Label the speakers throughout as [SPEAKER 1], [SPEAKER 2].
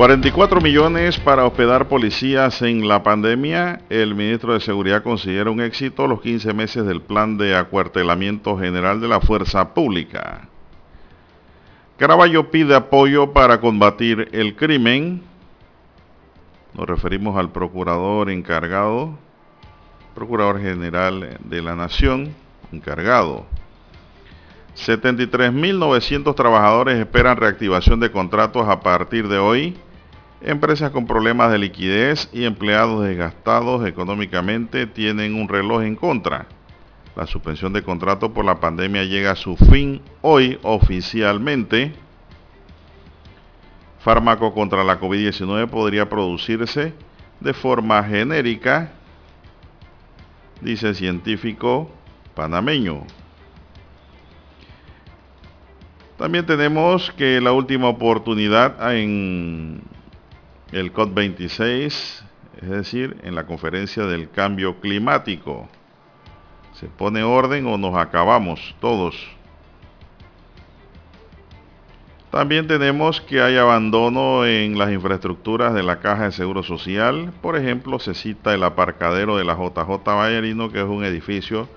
[SPEAKER 1] 44 millones para hospedar policías en la pandemia. El ministro de Seguridad considera un éxito los 15 meses del plan de acuartelamiento general de la fuerza pública. Caraballo pide apoyo para combatir el crimen. Nos referimos al procurador encargado, procurador general de la Nación, encargado 73.900 trabajadores esperan reactivación de contratos a partir de hoy. Empresas con problemas de liquidez y empleados desgastados económicamente tienen un reloj en contra. La suspensión de contrato por la pandemia llega a su fin hoy oficialmente. Fármaco contra la COVID-19 podría producirse de forma genérica, dice científico panameño. También tenemos que la última oportunidad en el COP26, es decir, en la conferencia del cambio climático. ¿Se pone orden o nos acabamos todos? También tenemos que hay abandono en las infraestructuras de la Caja de Seguro Social. Por ejemplo, se cita el aparcadero de la JJ Vallarino, que es un edificio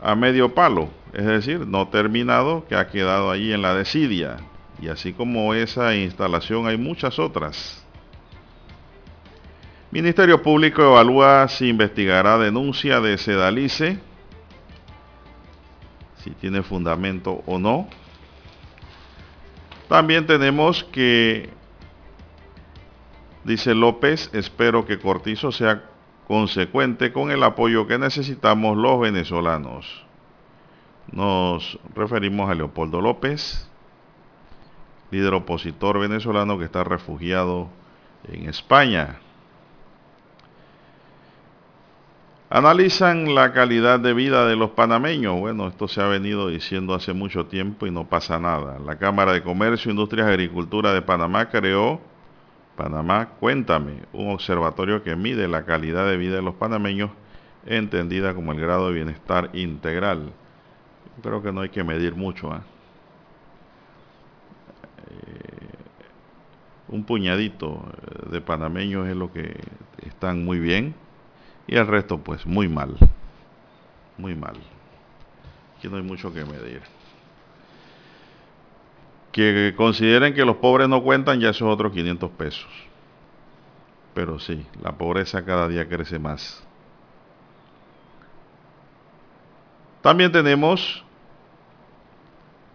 [SPEAKER 1] a medio palo, es decir, no terminado, que ha quedado ahí en la desidia. Y así como esa instalación hay muchas otras. Ministerio Público evalúa si investigará denuncia de Sedalice, si tiene fundamento o no. También tenemos que, dice López, espero que Cortizo sea consecuente con el apoyo que necesitamos los venezolanos. Nos referimos a Leopoldo López, líder opositor venezolano que está refugiado en España. Analizan la calidad de vida de los panameños. Bueno, esto se ha venido diciendo hace mucho tiempo y no pasa nada. La Cámara de Comercio, Industrias y Agricultura de Panamá creó Panamá, cuéntame, un observatorio que mide la calidad de vida de los panameños entendida como el grado de bienestar integral. creo que no hay que medir mucho. Eh, un puñadito de panameños es lo que están muy bien y el resto pues muy mal. Muy mal. Aquí no hay mucho que medir. Que consideren que los pobres no cuentan, ya esos otros 500 pesos. Pero sí, la pobreza cada día crece más. También tenemos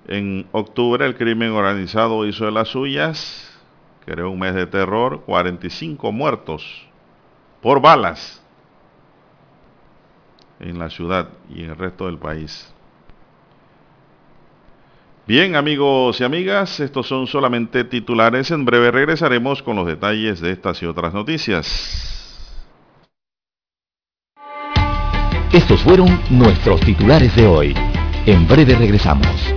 [SPEAKER 1] en octubre el crimen organizado hizo de las suyas, creó un mes de terror, 45 muertos por balas en la ciudad y en el resto del país. Bien amigos y amigas, estos son solamente titulares. En breve regresaremos con los detalles de estas y otras noticias.
[SPEAKER 2] Estos fueron nuestros titulares de hoy. En breve regresamos.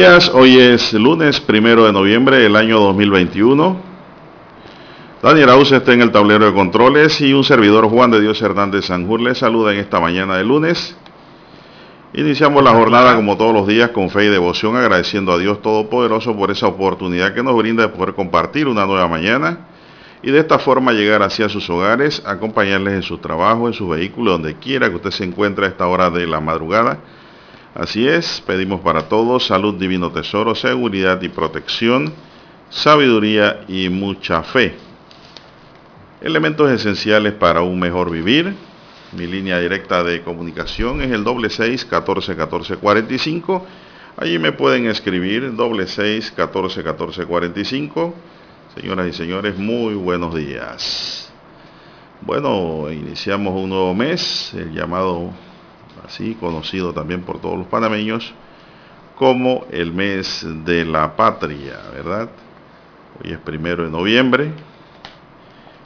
[SPEAKER 1] Días, hoy es lunes primero de noviembre del año 2021. Daniel Auce está en el tablero de controles y un servidor Juan de Dios Hernández Sanjur les saluda en esta mañana de lunes. Iniciamos la jornada como todos los días con fe y devoción agradeciendo a Dios Todopoderoso por esa oportunidad que nos brinda de poder compartir una nueva mañana y de esta forma llegar hacia sus hogares, acompañarles en su trabajo, en su vehículo, donde quiera que usted se encuentre a esta hora de la madrugada Así es, pedimos para todos salud, divino tesoro, seguridad y protección, sabiduría y mucha fe. Elementos esenciales para un mejor vivir. Mi línea directa de comunicación es el doble seis catorce catorce cuarenta y cinco. Allí me pueden escribir doble seis catorce catorce cuarenta y cinco. Señoras y señores, muy buenos días. Bueno, iniciamos un nuevo mes, el llamado así conocido también por todos los panameños como el mes de la patria, ¿verdad? Hoy es primero de noviembre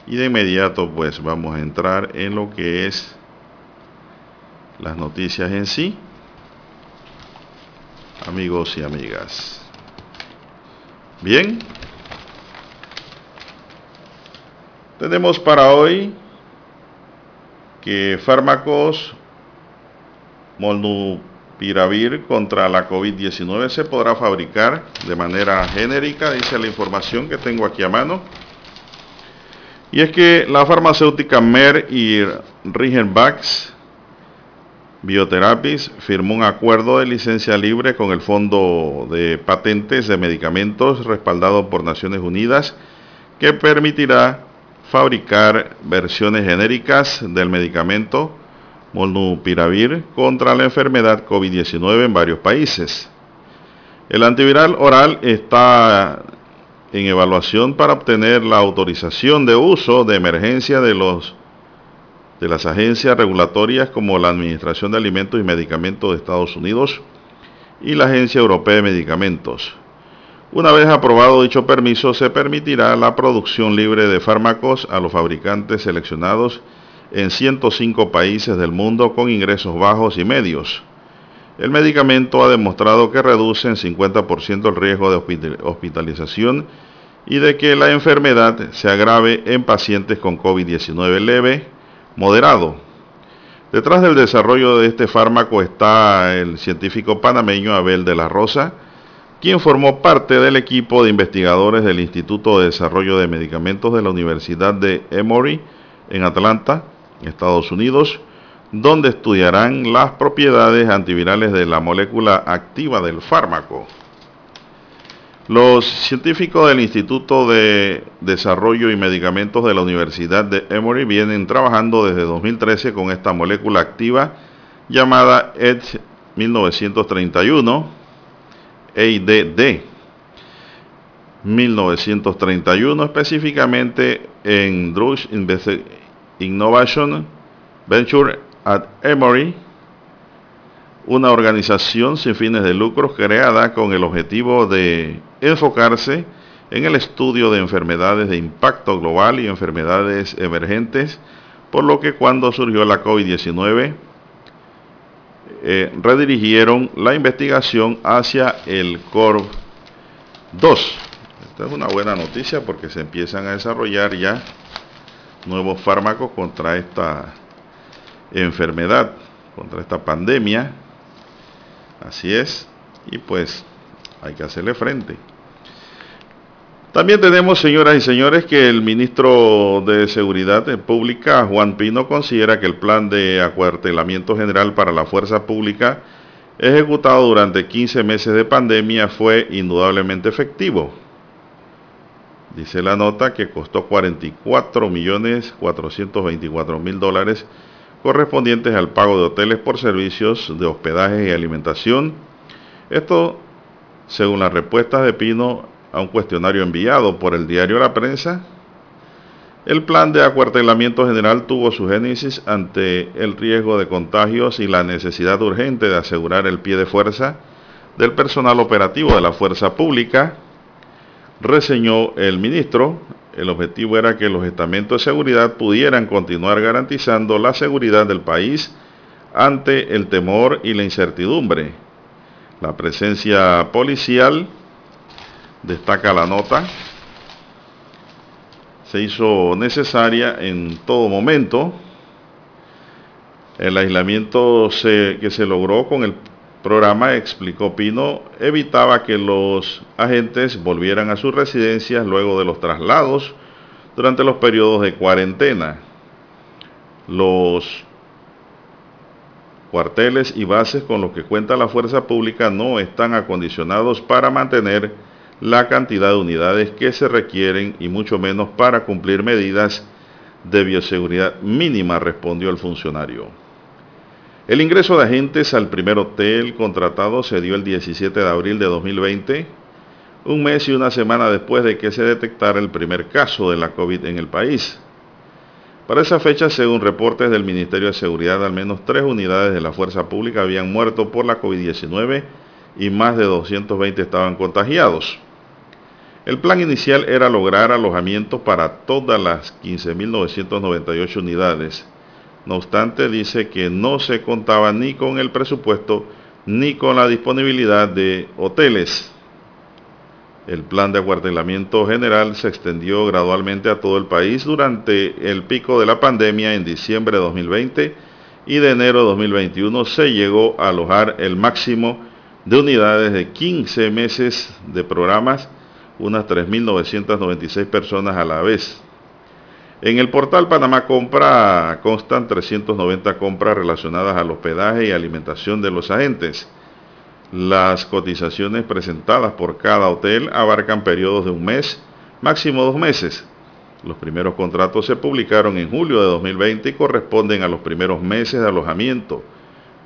[SPEAKER 1] y de inmediato pues vamos a entrar en lo que es las noticias en sí, amigos y amigas. Bien, tenemos para hoy que fármacos Molnupiravir contra la COVID-19 se podrá fabricar de manera genérica, dice la información que tengo aquí a mano. Y es que la farmacéutica Mer y Rigenbach Biotherapies firmó un acuerdo de licencia libre con el Fondo de Patentes de Medicamentos respaldado por Naciones Unidas que permitirá fabricar versiones genéricas del medicamento molnupiravir contra la enfermedad COVID-19 en varios países. El antiviral oral está en evaluación para obtener la autorización de uso de emergencia de, los, de las agencias regulatorias como la Administración de Alimentos y Medicamentos de Estados Unidos y la Agencia Europea de Medicamentos. Una vez aprobado dicho permiso, se permitirá la producción libre de fármacos a los fabricantes seleccionados en 105 países del mundo con ingresos bajos y medios. El medicamento ha demostrado que reduce en 50% el riesgo de hospitalización y de que la enfermedad se agrave en pacientes con COVID-19 leve, moderado. Detrás del desarrollo de este fármaco está el científico panameño Abel de la Rosa, quien formó parte del equipo de investigadores del Instituto de Desarrollo de Medicamentos de la Universidad de Emory en Atlanta, Estados Unidos, donde estudiarán las propiedades antivirales de la molécula activa del fármaco. Los científicos del Instituto de Desarrollo y Medicamentos de la Universidad de Emory vienen trabajando desde 2013 con esta molécula activa llamada ED 1931, EIDD 1931, específicamente en Drugs Innovation Venture at Emory, una organización sin fines de lucro creada con el objetivo de enfocarse en el estudio de enfermedades de impacto global y enfermedades emergentes, por lo que cuando surgió la COVID-19 eh, redirigieron la investigación hacia el CORV-2. Esta es una buena noticia porque se empiezan a desarrollar ya nuevos fármacos contra esta enfermedad, contra esta pandemia. Así es, y pues hay que hacerle frente. También tenemos, señoras y señores, que el ministro de Seguridad Pública, Juan Pino, considera que el plan de acuartelamiento general para la fuerza pública ejecutado durante 15 meses de pandemia fue indudablemente efectivo Dice la nota que costó 44 millones 424 mil dólares correspondientes al pago de hoteles por servicios de hospedaje y alimentación. Esto según las respuestas de Pino a un cuestionario enviado por el diario La Prensa. El plan de acuartelamiento general tuvo su génesis ante el riesgo de contagios y la necesidad urgente de asegurar el pie de fuerza del personal operativo de la fuerza pública reseñó el ministro, el objetivo era que los estamentos de seguridad pudieran continuar garantizando la seguridad del país ante el temor y la incertidumbre. La presencia policial, destaca la nota, se hizo necesaria en todo momento. El aislamiento que se logró con el programa, explicó Pino, evitaba que los agentes volvieran a sus residencias luego de los traslados durante los periodos de cuarentena. Los cuarteles y bases con los que cuenta la fuerza pública no están acondicionados para mantener la cantidad de unidades que se requieren y mucho menos para cumplir medidas de bioseguridad mínima, respondió el funcionario. El ingreso de agentes al primer hotel contratado se dio el 17 de abril de 2020, un mes y una semana después de que se detectara el primer caso de la COVID en el país. Para esa fecha, según reportes del Ministerio de Seguridad, al menos tres unidades de la Fuerza Pública habían muerto por la COVID-19 y más de 220 estaban contagiados. El plan inicial era lograr alojamiento para todas las 15.998 unidades. No obstante, dice que no se contaba ni con el presupuesto ni con la disponibilidad de hoteles. El plan de acuartelamiento general se extendió gradualmente a todo el país durante el pico de la pandemia en diciembre de 2020 y de enero de 2021 se llegó a alojar el máximo de unidades de 15 meses de programas, unas 3.996 personas a la vez. En el portal Panamá Compra constan 390 compras relacionadas al hospedaje y alimentación de los agentes. Las cotizaciones presentadas por cada hotel abarcan periodos de un mes, máximo dos meses. Los primeros contratos se publicaron en julio de 2020 y corresponden a los primeros meses de alojamiento.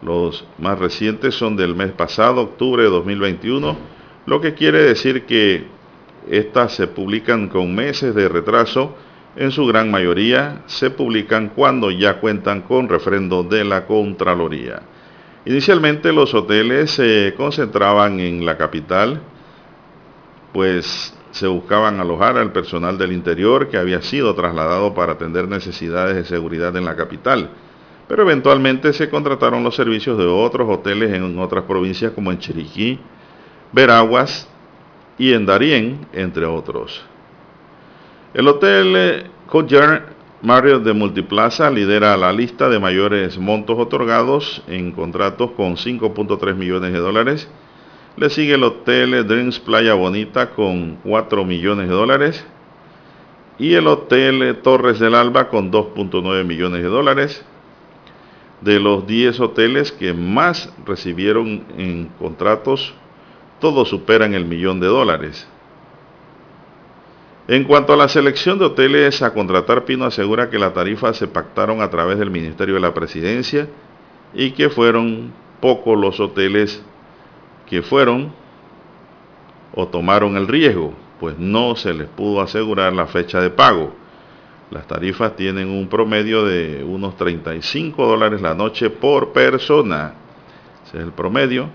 [SPEAKER 1] Los más recientes son del mes pasado, octubre de 2021, lo que quiere decir que estas se publican con meses de retraso. En su gran mayoría se publican cuando ya cuentan con refrendo de la Contraloría. Inicialmente los hoteles se concentraban en la capital, pues se buscaban alojar al personal del interior que había sido trasladado para atender necesidades de seguridad en la capital. Pero eventualmente se contrataron los servicios de otros hoteles en otras provincias como en Chiriquí, Veraguas y en Darién, entre otros. El hotel Courtyard Mario de Multiplaza lidera la lista de mayores montos otorgados en contratos con 5.3 millones de dólares. Le sigue el Hotel Dreams Playa Bonita con 4 millones de dólares. Y el Hotel Torres del Alba con 2.9 millones de dólares. De los 10 hoteles que más recibieron en contratos, todos superan el millón de dólares. En cuanto a la selección de hoteles a contratar, Pino asegura que las tarifas se pactaron a través del Ministerio de la Presidencia y que fueron pocos los hoteles que fueron o tomaron el riesgo, pues no se les pudo asegurar la fecha de pago. Las tarifas tienen un promedio de unos 35 dólares la noche por persona. Ese es el promedio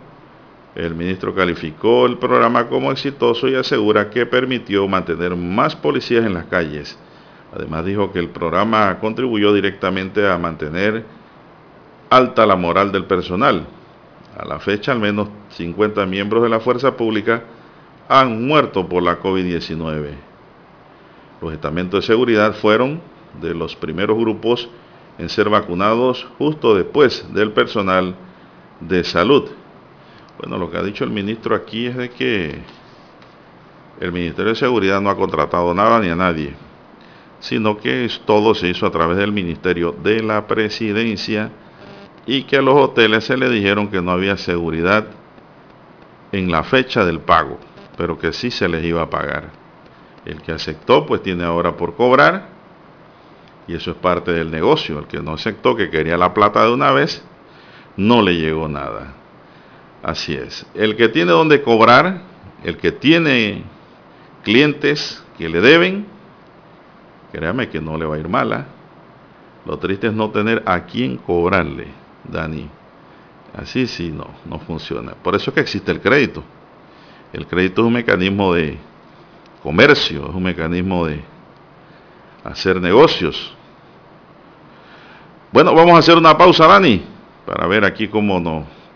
[SPEAKER 1] el ministro calificó el programa como exitoso y asegura que permitió mantener más policías en las calles. Además dijo que el programa contribuyó directamente a mantener alta la moral del personal. A la fecha, al menos 50 miembros de la fuerza pública han muerto por la COVID-19. Los estamentos de seguridad fueron de los primeros grupos en ser vacunados justo después del personal de salud. Bueno, lo que ha dicho el ministro aquí es de que el Ministerio de Seguridad no ha contratado nada ni a nadie, sino que todo se hizo a través del Ministerio de la Presidencia y que a los hoteles se le dijeron que no había seguridad en la fecha del pago, pero que sí se les iba a pagar. El que aceptó pues tiene ahora por cobrar y eso es parte del negocio. El que no aceptó, que quería la plata de una vez, no le llegó nada. Así es. El que tiene donde cobrar, el que tiene clientes que le deben, créame que no le va a ir mala. Lo triste es no tener a quién cobrarle, Dani. Así sí, no, no funciona. Por eso es que existe el crédito. El crédito es un mecanismo de comercio, es un mecanismo de hacer negocios. Bueno, vamos a hacer una pausa, Dani, para ver aquí cómo nos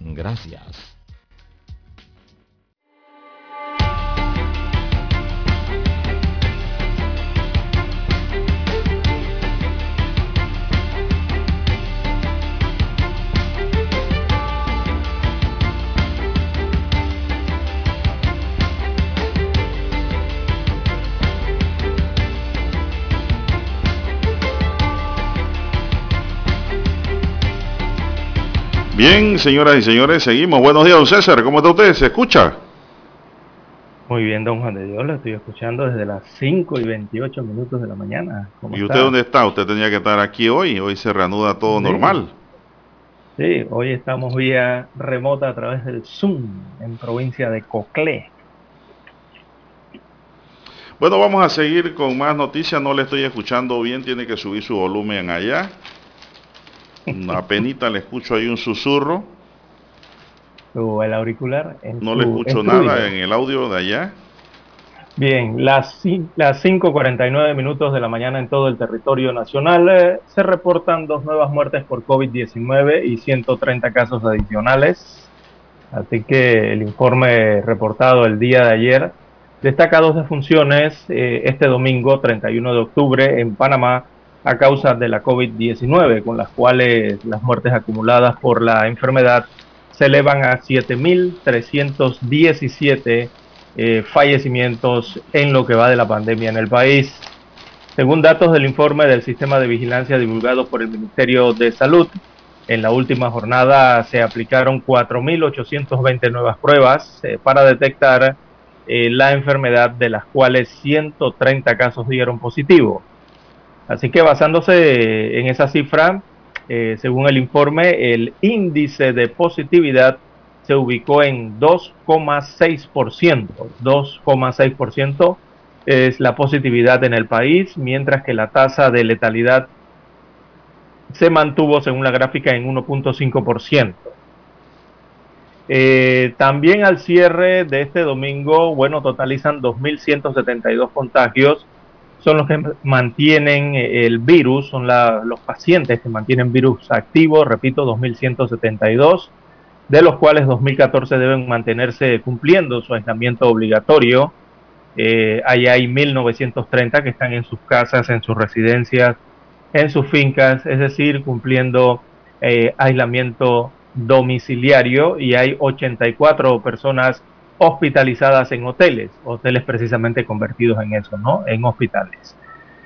[SPEAKER 2] Gracias.
[SPEAKER 1] Bien, señoras y señores, seguimos. Buenos días, don César. ¿Cómo está usted? ¿Se escucha?
[SPEAKER 3] Muy bien, don Juan de Dios. Lo estoy escuchando desde las 5 y 28 minutos de la mañana.
[SPEAKER 1] ¿Y usted dónde está? Usted tenía que estar aquí hoy. Hoy se reanuda todo normal.
[SPEAKER 3] Sí, hoy estamos vía remota a través del Zoom en provincia de Coclé.
[SPEAKER 1] Bueno, vamos a seguir con más noticias. No le estoy escuchando bien. Tiene que subir su volumen allá. Una penita le escucho ahí un susurro.
[SPEAKER 3] O el auricular.
[SPEAKER 1] no le escucho nada en el audio de allá.
[SPEAKER 3] Bien, las, las 5.49 minutos de la mañana en todo el territorio nacional eh, se reportan dos nuevas muertes por COVID-19 y 130 casos adicionales. Así que el informe reportado el día de ayer destaca dos defunciones eh, este domingo 31 de octubre en Panamá a causa de la COVID-19, con las cuales las muertes acumuladas por la enfermedad se elevan a 7.317 eh, fallecimientos en lo que va de la pandemia en el país. Según datos del informe del sistema de vigilancia divulgado por el Ministerio de Salud, en la última jornada se aplicaron 4.820 nuevas pruebas eh, para detectar eh, la enfermedad, de las cuales 130 casos dieron positivo. Así que basándose en esa cifra, eh, según el informe, el índice de positividad se ubicó en 2,6%. 2,6% es la positividad en el país, mientras que la tasa de letalidad se mantuvo, según la gráfica, en 1.5%. Eh, también al cierre de este domingo, bueno, totalizan 2.172 contagios son los que mantienen eh, el virus, son los pacientes que mantienen virus activo, repito, 2.172, de los cuales 2.014 deben mantenerse cumpliendo su aislamiento obligatorio. Eh, ahí hay 1.930 que están en sus casas, en sus residencias, en sus fincas, es decir, cumpliendo eh, aislamiento domiciliario y hay 84 personas hospitalizadas en hoteles, hoteles precisamente convertidos en eso, ¿no? En hospitales.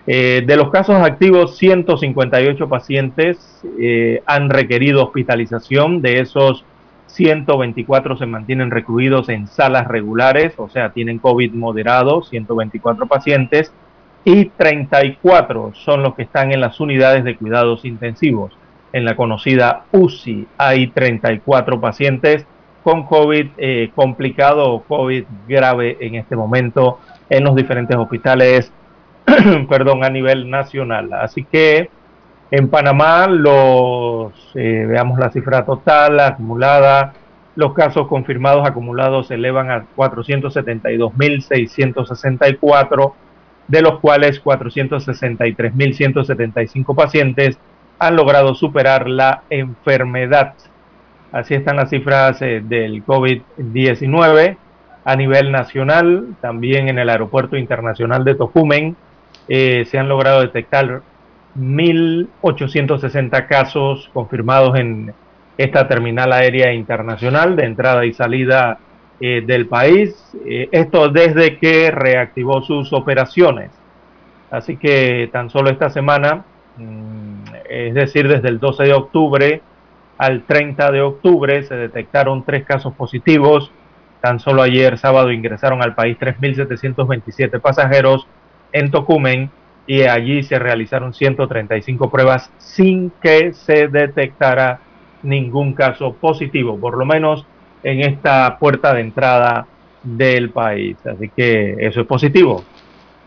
[SPEAKER 3] Eh, de los casos activos, 158 pacientes eh, han requerido hospitalización. De esos, 124 se mantienen recluidos en salas regulares, o sea, tienen COVID moderado, 124 pacientes, y 34 son los que están en las unidades de cuidados intensivos. En la conocida UCI hay 34 pacientes con COVID eh, complicado COVID grave en este momento en los diferentes hospitales, perdón, a nivel nacional. Así que en Panamá los, eh, veamos la cifra total acumulada, los casos confirmados acumulados se elevan a 472.664, de los cuales 463.175 pacientes han logrado superar la enfermedad. Así están las cifras eh, del COVID-19 a nivel nacional. También en el Aeropuerto Internacional de Tocumen eh, se han logrado detectar 1.860 casos confirmados en esta terminal aérea internacional de entrada y salida eh, del país. esto desde que reactivó sus operaciones. Así que tan solo esta semana mm, es decir, desde el 12 de octubre al 30 de octubre se detectaron tres casos positivos. Tan solo ayer sábado ingresaron al país 3.727 pasajeros en Tocumen y allí se realizaron 135 pruebas sin que se detectara ningún caso positivo, por lo menos en esta puerta de entrada del país. Así que eso es positivo,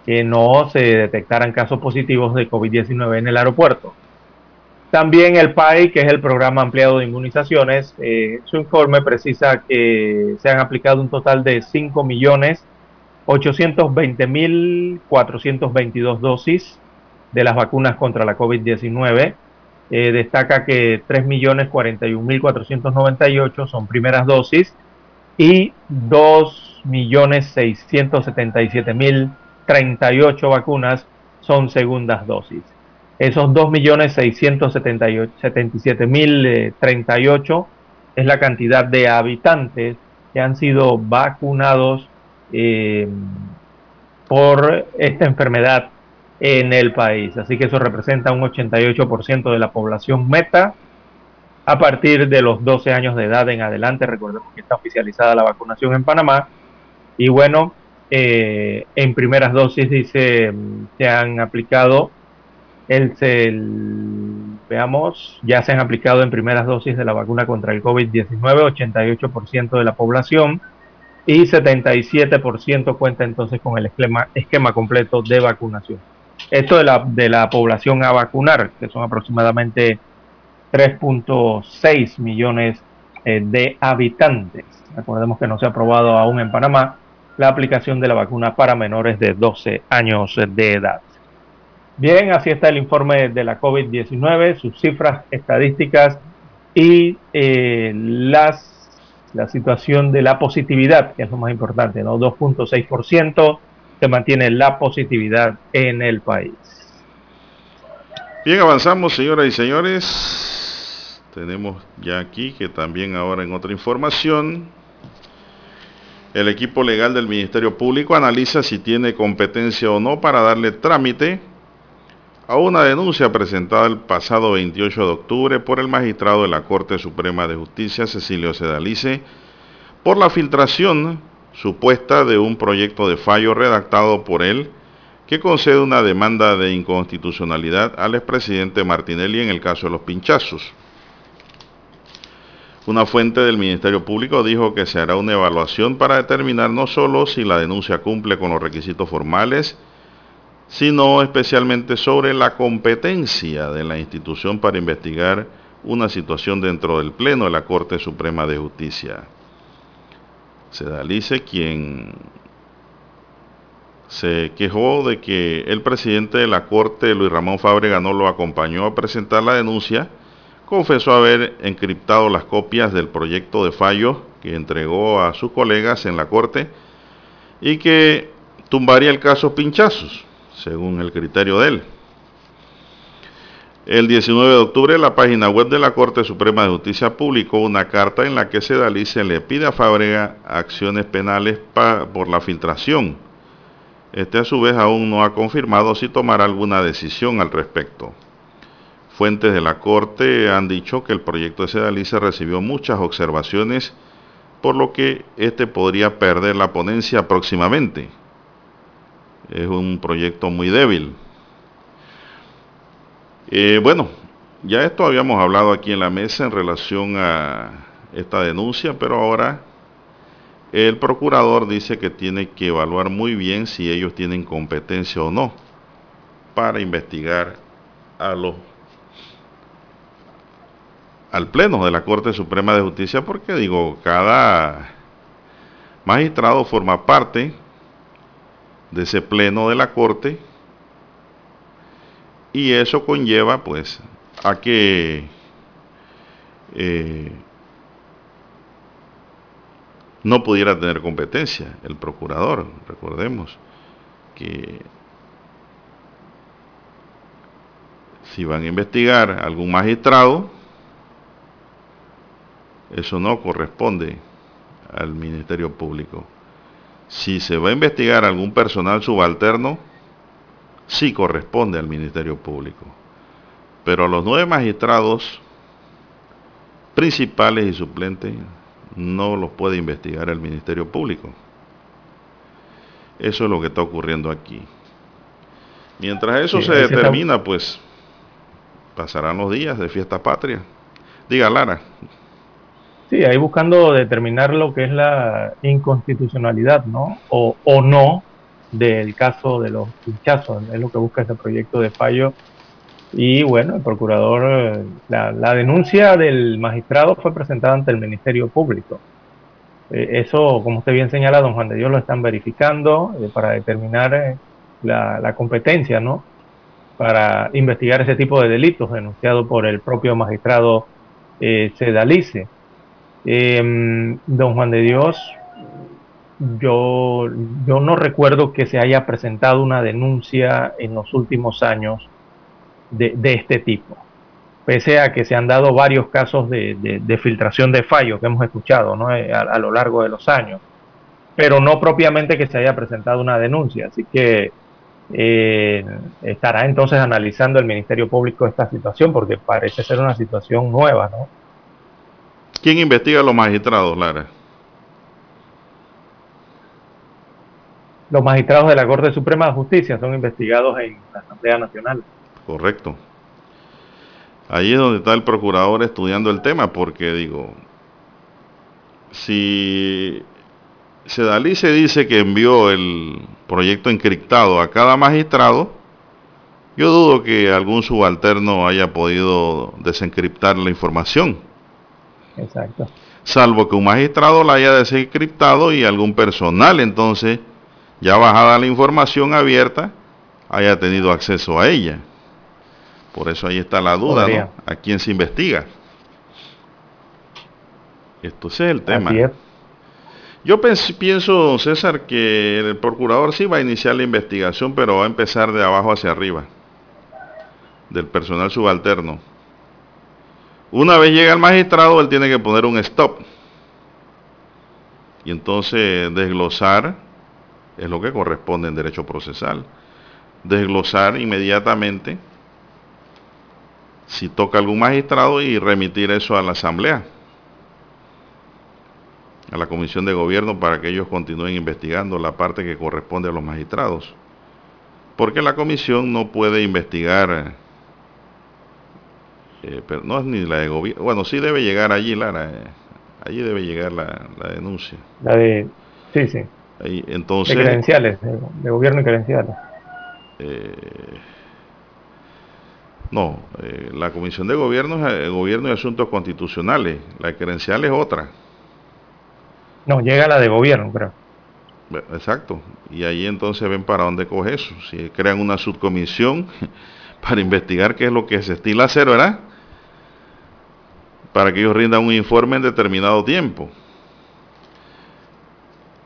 [SPEAKER 3] que no se detectaran casos positivos de COVID-19 en el aeropuerto. También el PAI, que es el Programa Ampliado de Inmunizaciones, eh, su informe precisa que se han aplicado un total de 5.820.422 dosis de las vacunas contra la COVID-19. Eh, destaca que 3.041.498 son primeras dosis y 2.677.038 vacunas son segundas dosis. Esos 2.677.038 es la cantidad de habitantes que han sido vacunados eh, por esta enfermedad en el país. Así que eso representa un 88% de la población meta a partir de los 12 años de edad en adelante. Recordemos que está oficializada la vacunación en Panamá. Y bueno, eh, en primeras dosis dice, se han aplicado el, veamos, ya se han aplicado en primeras dosis de la vacuna contra el COVID-19 88% de la población y 77% cuenta entonces con el esquema, esquema completo de vacunación. Esto de la, de la población a vacunar, que son aproximadamente 3.6 millones eh, de habitantes. Recordemos que no se ha aprobado aún en Panamá la aplicación de la vacuna para menores de 12 años de edad. Bien, así está el informe de la COVID-19, sus cifras estadísticas y eh, las, la situación de la positividad, que es lo más importante, ¿no? 2.6% se mantiene la positividad en el país.
[SPEAKER 1] Bien, avanzamos, señoras y señores. Tenemos ya aquí que también ahora en otra información, el equipo legal del Ministerio Público analiza si tiene competencia o no para darle trámite a una denuncia presentada el pasado 28 de octubre por el magistrado de la Corte Suprema de Justicia, Cecilio Sedalice, por la filtración supuesta de un proyecto de fallo redactado por él que concede una demanda de inconstitucionalidad al expresidente Martinelli en el caso de los pinchazos. Una fuente del Ministerio Público dijo que se hará una evaluación para determinar no solo si la denuncia cumple con los requisitos formales, sino especialmente sobre la competencia de la institución para investigar una situación dentro del Pleno de la Corte Suprema de Justicia. Sedalice, quien se quejó de que el presidente de la Corte, Luis Ramón Fábrega, no lo acompañó a presentar la denuncia, confesó haber encriptado las copias del proyecto de fallo que entregó a sus colegas en la Corte y que tumbaría el caso pinchazos según el criterio de él. El 19 de octubre, la página web de la Corte Suprema de Justicia publicó una carta en la que Sedalice le pide a Fábrega acciones penales por la filtración Este a su vez aún no ha confirmado si tomará alguna decisión al respecto. Fuentes de la Corte han dicho que el proyecto de Sedalice recibió muchas observaciones, por lo que este podría perder la ponencia próximamente. Es un proyecto muy débil. Eh, bueno, ya esto habíamos hablado aquí en la mesa en relación a esta denuncia, pero ahora el procurador dice que tiene que evaluar muy bien si ellos tienen competencia o no para investigar a los al pleno de la Corte Suprema de Justicia porque digo, cada magistrado forma parte de ese pleno de la Corte y eso conlleva pues a que eh, no pudiera tener competencia el procurador. Recordemos que si van a investigar a algún magistrado, eso no corresponde al Ministerio Público. Si se va a investigar algún personal subalterno, sí corresponde al Ministerio Público. Pero a los nueve magistrados principales y suplentes no los puede investigar el Ministerio Público. Eso es lo que está ocurriendo aquí. Mientras eso se determina, pues pasarán los días de fiesta patria. Diga, Lara.
[SPEAKER 3] Sí, ahí buscando determinar lo que es la inconstitucionalidad, ¿no? O, o no del caso de los pinchazos, es lo que busca este proyecto de fallo y bueno, el procurador, eh, la, denuncia del magistrado fue presentada ante el Ministerio Público. Eh, eso, como usted bien señala, don Juan de Dios, lo están verificando eh, para determinar la, competencia, ¿no? Para investigar ese tipo de delitos denunciados por el propio magistrado Sedalice. Em, don Juan de Dios, yo, yo no recuerdo que se haya presentado una denuncia en los últimos años de, este tipo. Pese a que se han dado varios casos de, filtración de fallos que hemos escuchado ¿no? Eh, a, lo largo de los años, pero no propiamente que se haya presentado una denuncia. Así que eh, estará entonces analizando el Ministerio Público esta situación porque parece ser una situación nueva. ¿no?
[SPEAKER 1] ¿Quién investiga a los magistrados, Lara?
[SPEAKER 3] Los magistrados de la Corte Suprema de Justicia son investigados en la Asamblea Nacional.
[SPEAKER 1] Correcto. Ahí es donde está el procurador estudiando el tema, porque digo, si Sedalice dice que envió el proyecto encriptado a cada magistrado, yo dudo que algún subalterno haya podido desencriptar la información.
[SPEAKER 3] Exacto.
[SPEAKER 1] Salvo que un magistrado la haya desencriptado y algún personal entonces, ya bajada la información abierta, haya tenido acceso a ella. Por eso ahí está la duda, ¿no? ¿A quién se investiga? Esto es el tema. Yo pienso, César, que el procurador sí va a iniciar la investigación, pero va a empezar de abajo hacia arriba, del personal subalterno. Una vez llega el magistrado, él tiene que poner un stop. Y entonces desglosar es lo que corresponde en derecho procesal. Desglosar inmediatamente si toca algún magistrado y remitir eso a la Asamblea, a la Comisión de Gobierno para que ellos continúen investigando la parte que corresponde a los magistrados. Porque la Comisión no puede investigar, eh, pero no es ni la de gobierno, bueno, sí debe llegar allí, Lara, eh, allí debe llegar la, denuncia.
[SPEAKER 3] La de, sí, sí.
[SPEAKER 1] Ahí, entonces,
[SPEAKER 3] de credenciales, de, gobierno y credenciales.
[SPEAKER 1] Eh, no, eh, la Comisión de Gobierno es Gobierno y Asuntos Constitucionales. La credencial es otra.
[SPEAKER 3] No, llega la de gobierno, creo.
[SPEAKER 1] Exacto. Y ahí entonces ven para dónde coge eso. Si crean una subcomisión para investigar qué es lo que se estila hacer, ¿verdad? Para que ellos rindan un informe en determinado tiempo.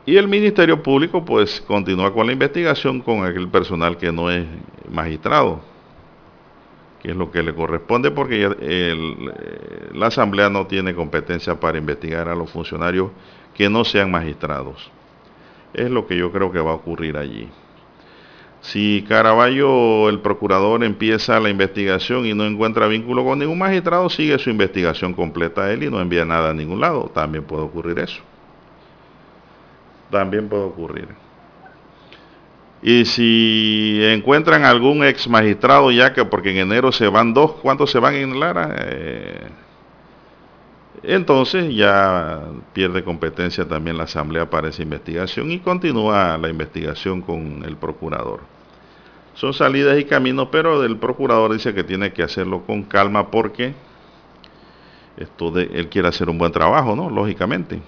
[SPEAKER 1] Y el Ministerio Público pues continúa con la investigación con aquel personal que no es magistrado que es lo que le corresponde porque eh, la Asamblea no tiene competencia para investigar a los funcionarios que no sean magistrados. Es lo que yo creo que va a ocurrir allí. Si Caraballo, el procurador, empieza la investigación y no encuentra vínculo con ningún magistrado, sigue su investigación completa él y no envía nada a ningún lado. También puede ocurrir eso. También puede ocurrir. Y si encuentran algún ex magistrado ya que porque en enero se van dos, ¿cuántos se van en Lara? Eh, entonces ya pierde competencia también la Asamblea para esa investigación y continúa la investigación con el procurador. Son salidas y caminos, pero el procurador dice que tiene que hacerlo con calma porque esto él quiere hacer un buen trabajo, ¿no? Lógicamente.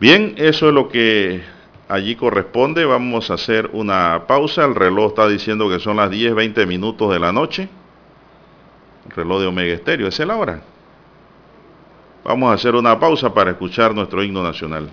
[SPEAKER 1] Bien, eso es lo que allí corresponde. Vamos a hacer una pausa. El reloj está diciendo que son las 10, 20 minutos de la noche. El reloj de Omega Estéreo, es la hora. Vamos a hacer una pausa para escuchar nuestro himno nacional.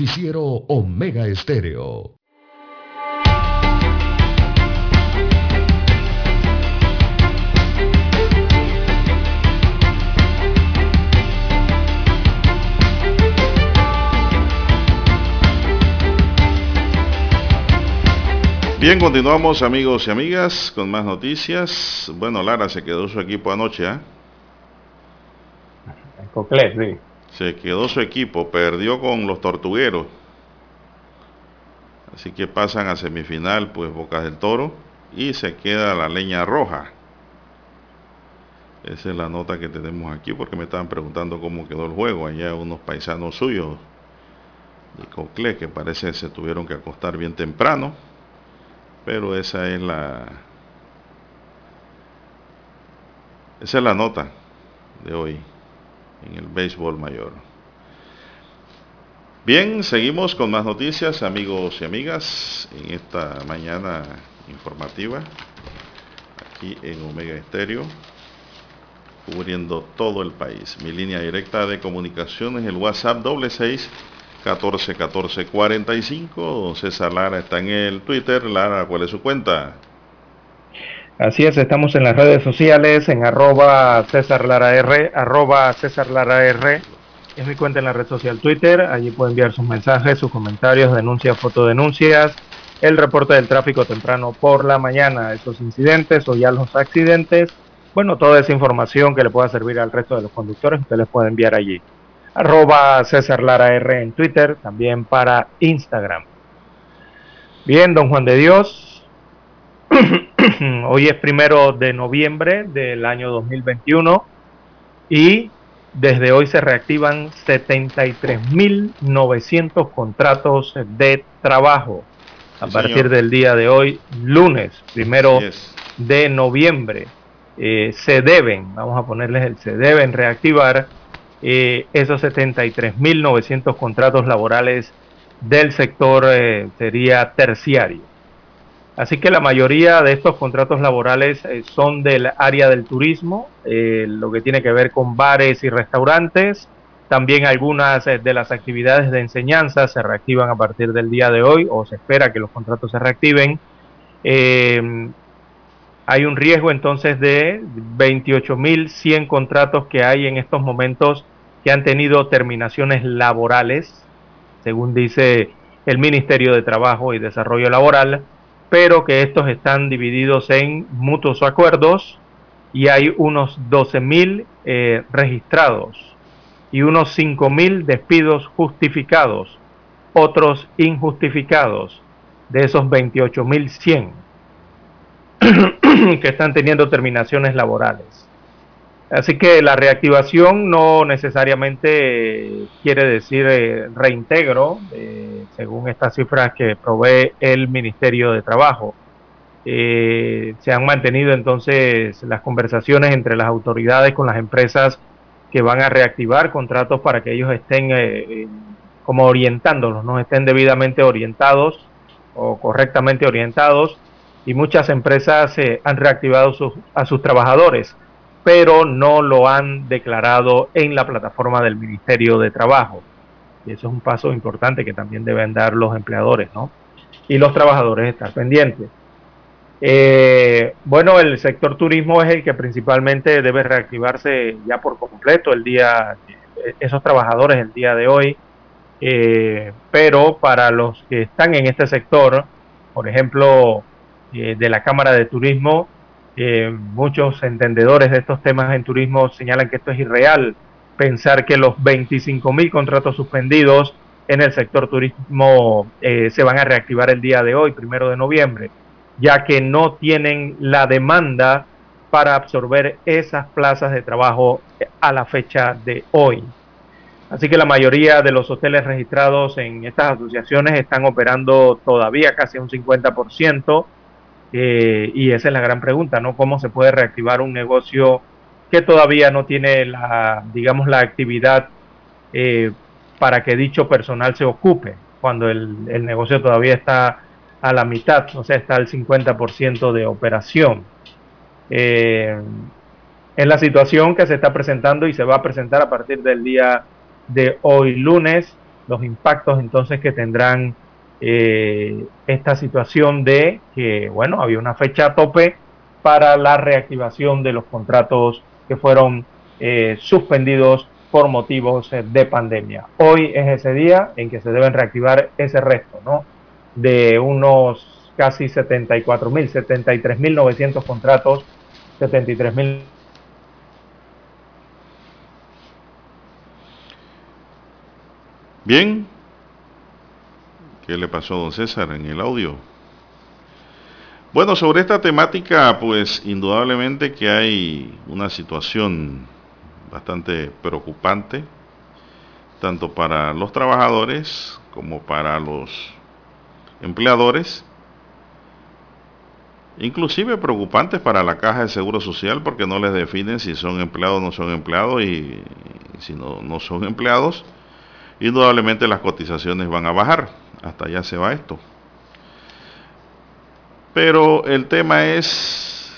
[SPEAKER 4] Noticiero Omega Estéreo.
[SPEAKER 1] Bien, continuamos amigos y amigas con más noticias. Bueno, Lara se quedó su equipo anoche, ¿ah?
[SPEAKER 3] ¿eh? sí.
[SPEAKER 1] Se quedó su equipo, perdió con los tortugueros. Así que pasan a semifinal, pues Bocas del Toro. Y se queda la leña roja. Esa es la nota que tenemos aquí porque me estaban preguntando cómo quedó el juego. Allá unos paisanos suyos de Cocle que parece que se tuvieron que acostar bien temprano. Pero esa es la... Esa es la nota de hoy en el béisbol mayor. Bien, seguimos con más noticias, amigos y amigas, en esta mañana informativa. aquí en Omega Estéreo, cubriendo todo el país. Mi línea directa de comunicación es el WhatsApp doble seis 14 14 45. César Lara está en el Twitter. Lara, ¿cuál es su cuenta?
[SPEAKER 3] Así es, estamos en las redes sociales, en arroba César Lara R, arroba César Lara R, es mi cuenta en la red social Twitter, allí puede enviar sus mensajes, sus comentarios, denuncias, fotodenuncias, el reporte del tráfico temprano por la mañana, esos incidentes o ya los accidentes, bueno, toda esa información que le pueda servir al resto de los conductores, usted les puede enviar allí. Arroba César Lara R en Twitter, también para Instagram. Bien, don Juan de Dios, Hoy es primero de noviembre del año 2021 y desde hoy se reactivan 73.900 contratos de trabajo. A partir del día de hoy, lunes, primero de noviembre, eh, se deben, vamos a ponerles el, se deben reactivar eh, esos 73.900 contratos laborales del sector, eh, sería terciario. Así que la mayoría de estos contratos laborales eh, son del área del turismo, eh, lo que tiene que ver con bares y restaurantes. También algunas eh, de las actividades de enseñanza se reactivan a partir del día de hoy o se espera que los contratos se reactiven. hay un riesgo entonces de 28.100 contratos que hay en estos momentos que han tenido terminaciones laborales, según dice el Ministerio de Trabajo y Desarrollo Laboral pero que estos están divididos en mutuos acuerdos y hay unos 12.000 eh, registrados y unos 5.000 despidos justificados, otros injustificados, de esos 28.100 que están teniendo terminaciones laborales. Así que la reactivación no necesariamente quiere decir eh, reintegro, eh, según estas cifras que provee el Ministerio de Trabajo. Eh, se han mantenido entonces las conversaciones entre las autoridades con las empresas que van a reactivar contratos para que ellos estén como orientándolos, no estén debidamente orientados o correctamente orientados. Y muchas empresas han reactivado a sus trabajadores pero no lo han declarado en la plataforma del Ministerio de Trabajo. Y eso es un paso importante que también deben dar los empleadores, ¿no? Y los trabajadores estar pendientes. Eh, bueno, el sector turismo es el que principalmente debe reactivarse ya por completo el día, esos trabajadores el día de hoy. Eh, pero para los que están en este sector, por ejemplo, eh, de la Cámara de Turismo, muchos entendedores de estos temas en turismo señalan que esto es irreal, pensar que los 25 mil contratos suspendidos en el sector turismo eh, se van a reactivar el día de hoy, primero de noviembre, ya que no tienen la demanda para absorber esas plazas de trabajo a la fecha de hoy. Así que la mayoría de los hoteles registrados en estas asociaciones están operando todavía casi un 50%, eh, y esa es la gran pregunta, ¿no? ¿Cómo se puede reactivar un negocio que todavía no tiene la, digamos, la actividad eh, para que dicho personal se ocupe, cuando el, negocio todavía está a la mitad, o sea, está al 50% de operación. Eh, es la situación que se está presentando y se va a presentar a partir del día de hoy lunes, los impactos entonces que tendrán eh, esta situación de que, bueno, había una fecha a tope para la reactivación de los contratos que fueron eh, suspendidos por motivos eh, de pandemia. Hoy es ese día en que se deben reactivar ese resto, ¿no? De unos casi 74 mil, 73 mil 900 contratos, 73 mil.
[SPEAKER 1] Bien, ¿Qué le pasó a don César en el audio? Bueno, sobre esta temática, pues indudablemente que hay una situación bastante preocupante, tanto para los trabajadores como para los empleadores, inclusive preocupantes para la caja de seguro social porque no les definen si son empleados o no son empleados y si no, no son empleados, indudablemente las cotizaciones van a bajar hasta allá se va esto. Pero el tema es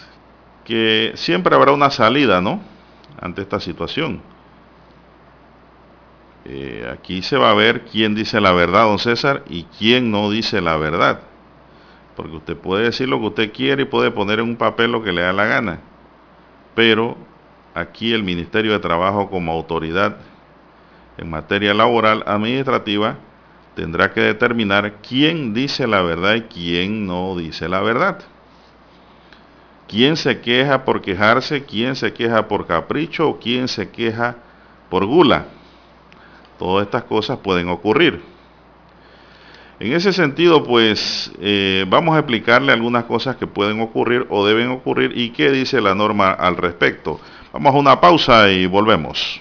[SPEAKER 1] que siempre habrá una salida, ¿no? Ante esta situación. Eh, aquí se va a ver quién dice la verdad, don César, y quién no dice la verdad. Porque usted puede decir lo que usted quiere y puede poner en un papel lo que le da la gana. Pero aquí el Ministerio de Trabajo como autoridad en materia laboral administrativa tendrá que determinar quién dice la verdad y quién no dice la verdad. ¿Quién se queja por quejarse? ¿Quién se queja por capricho? ¿O quién se queja por gula? Todas estas cosas pueden ocurrir. En ese sentido, pues eh, vamos a explicarle algunas cosas que pueden ocurrir o deben ocurrir y qué dice la norma al respecto. Vamos a una pausa y volvemos.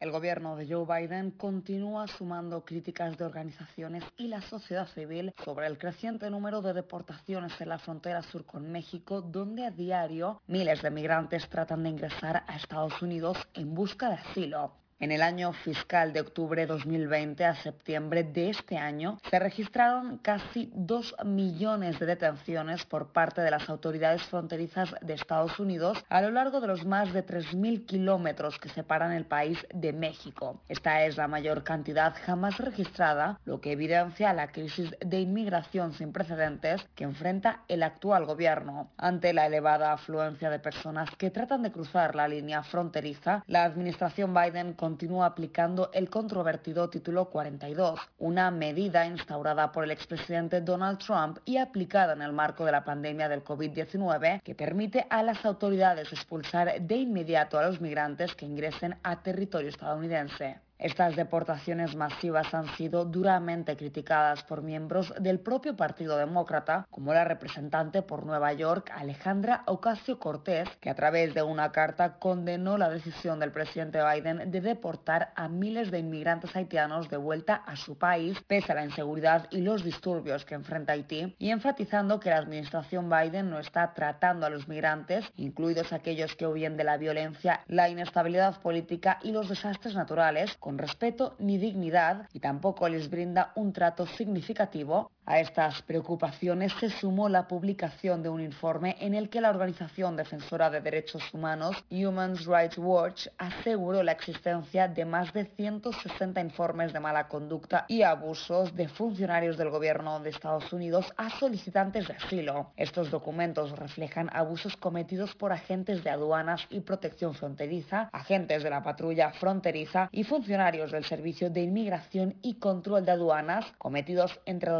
[SPEAKER 5] El gobierno de Joe Biden continúa sumando críticas de organizaciones y la sociedad civil sobre el creciente número de deportaciones en la frontera sur con México, donde a diario miles de migrantes tratan de ingresar a Estados Unidos en busca de asilo. En el año fiscal de octubre 2020 a septiembre de este año se registraron casi 2 millones de detenciones por parte de las autoridades fronterizas de Estados Unidos a lo largo de los más de 3.000 kilómetros que separan el país de México. Esta es la mayor cantidad jamás registrada, lo que evidencia la crisis de inmigración sin precedentes que enfrenta el actual gobierno. Ante la elevada afluencia de personas que tratan de cruzar la línea fronteriza, la administración Biden continúa aplicando el controvertido Título 42, una medida instaurada por el expresidente Donald Trump y aplicada en el marco de la pandemia del COVID-19 que permite a las autoridades expulsar de inmediato a los migrantes que ingresen a territorio estadounidense. Estas deportaciones masivas han sido duramente criticadas por miembros del propio Partido Demócrata, como la representante por Nueva York Alejandra Ocasio Cortés, que a través de una carta condenó la decisión del presidente Biden de deportar a miles de inmigrantes haitianos de vuelta a su país, pese a la inseguridad y los disturbios que enfrenta Haití, y enfatizando que la administración Biden no está tratando a los migrantes, incluidos aquellos que huyen de la violencia, la inestabilidad política y los desastres naturales, respeto ni dignidad y tampoco les brinda un trato significativo a estas preocupaciones se sumó la publicación de un informe en el que la organización defensora de derechos humanos Human Rights Watch aseguró la existencia de más de 160 informes de mala conducta y abusos de funcionarios del gobierno de Estados Unidos a solicitantes de asilo. Estos documentos reflejan abusos cometidos por agentes de aduanas y protección fronteriza, agentes de la patrulla fronteriza y funcionarios del Servicio de Inmigración y Control de Aduanas cometidos entre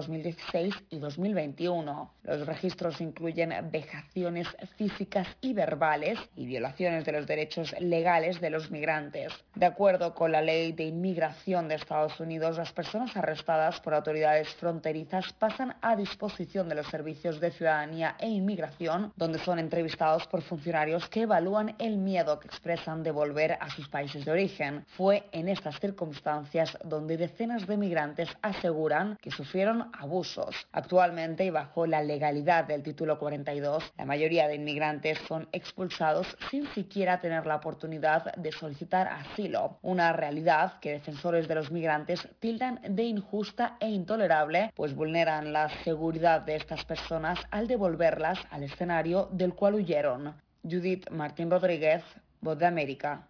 [SPEAKER 5] 2010 y 2021. Los registros incluyen vejaciones físicas y verbales y violaciones de los derechos legales de los migrantes. De acuerdo con la ley de inmigración de Estados Unidos, las personas arrestadas por autoridades fronterizas pasan a disposición de los servicios de ciudadanía e inmigración, donde son entrevistados por funcionarios que evalúan el miedo que expresan de volver a sus países de origen. Fue en estas circunstancias donde decenas de migrantes aseguran que sufrieron abusos Actualmente y bajo la legalidad del título 42, la mayoría de inmigrantes son expulsados sin siquiera tener la oportunidad de solicitar asilo, una realidad que defensores de los migrantes tildan de injusta e intolerable, pues vulneran la seguridad de estas personas al devolverlas al escenario del cual huyeron. Judith Martín Rodríguez, Voz de América.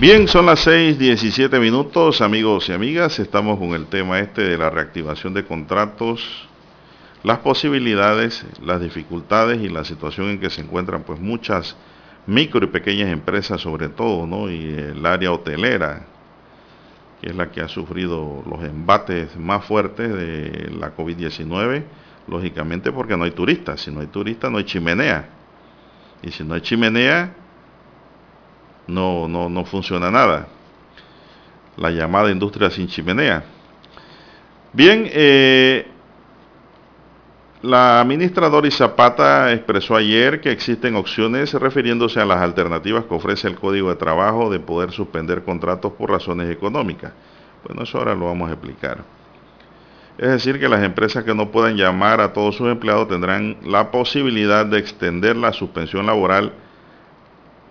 [SPEAKER 1] Bien, son las 6:17 minutos, amigos y amigas. Estamos con el tema este de la reactivación de contratos, las posibilidades, las dificultades y la situación en que se encuentran pues muchas micro y pequeñas empresas sobre todo, ¿no? Y el área hotelera, que es la que ha sufrido los embates más fuertes de la COVID-19, lógicamente porque no hay turistas. Si no hay turistas no hay chimenea. Y si no hay chimenea, no, no, no funciona nada. La llamada industria sin chimenea. Bien, eh, la ministra Doris Zapata expresó ayer que existen opciones refiriéndose a las alternativas que ofrece el Código de Trabajo de poder suspender contratos por razones económicas. Bueno, eso ahora lo vamos a explicar. Es decir, que las empresas que no puedan llamar a todos sus empleados tendrán la posibilidad de extender la suspensión laboral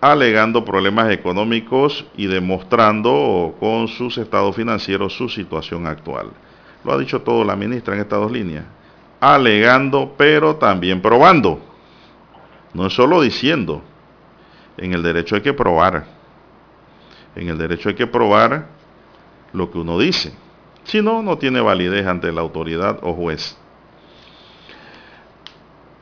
[SPEAKER 1] alegando problemas económicos y demostrando con sus estados financieros su situación actual. Lo ha dicho todo la ministra en estas dos líneas. Alegando, pero también probando. No es solo diciendo. En el derecho hay que probar. En el derecho hay que probar lo que uno dice. Si no, no tiene validez ante la autoridad o juez.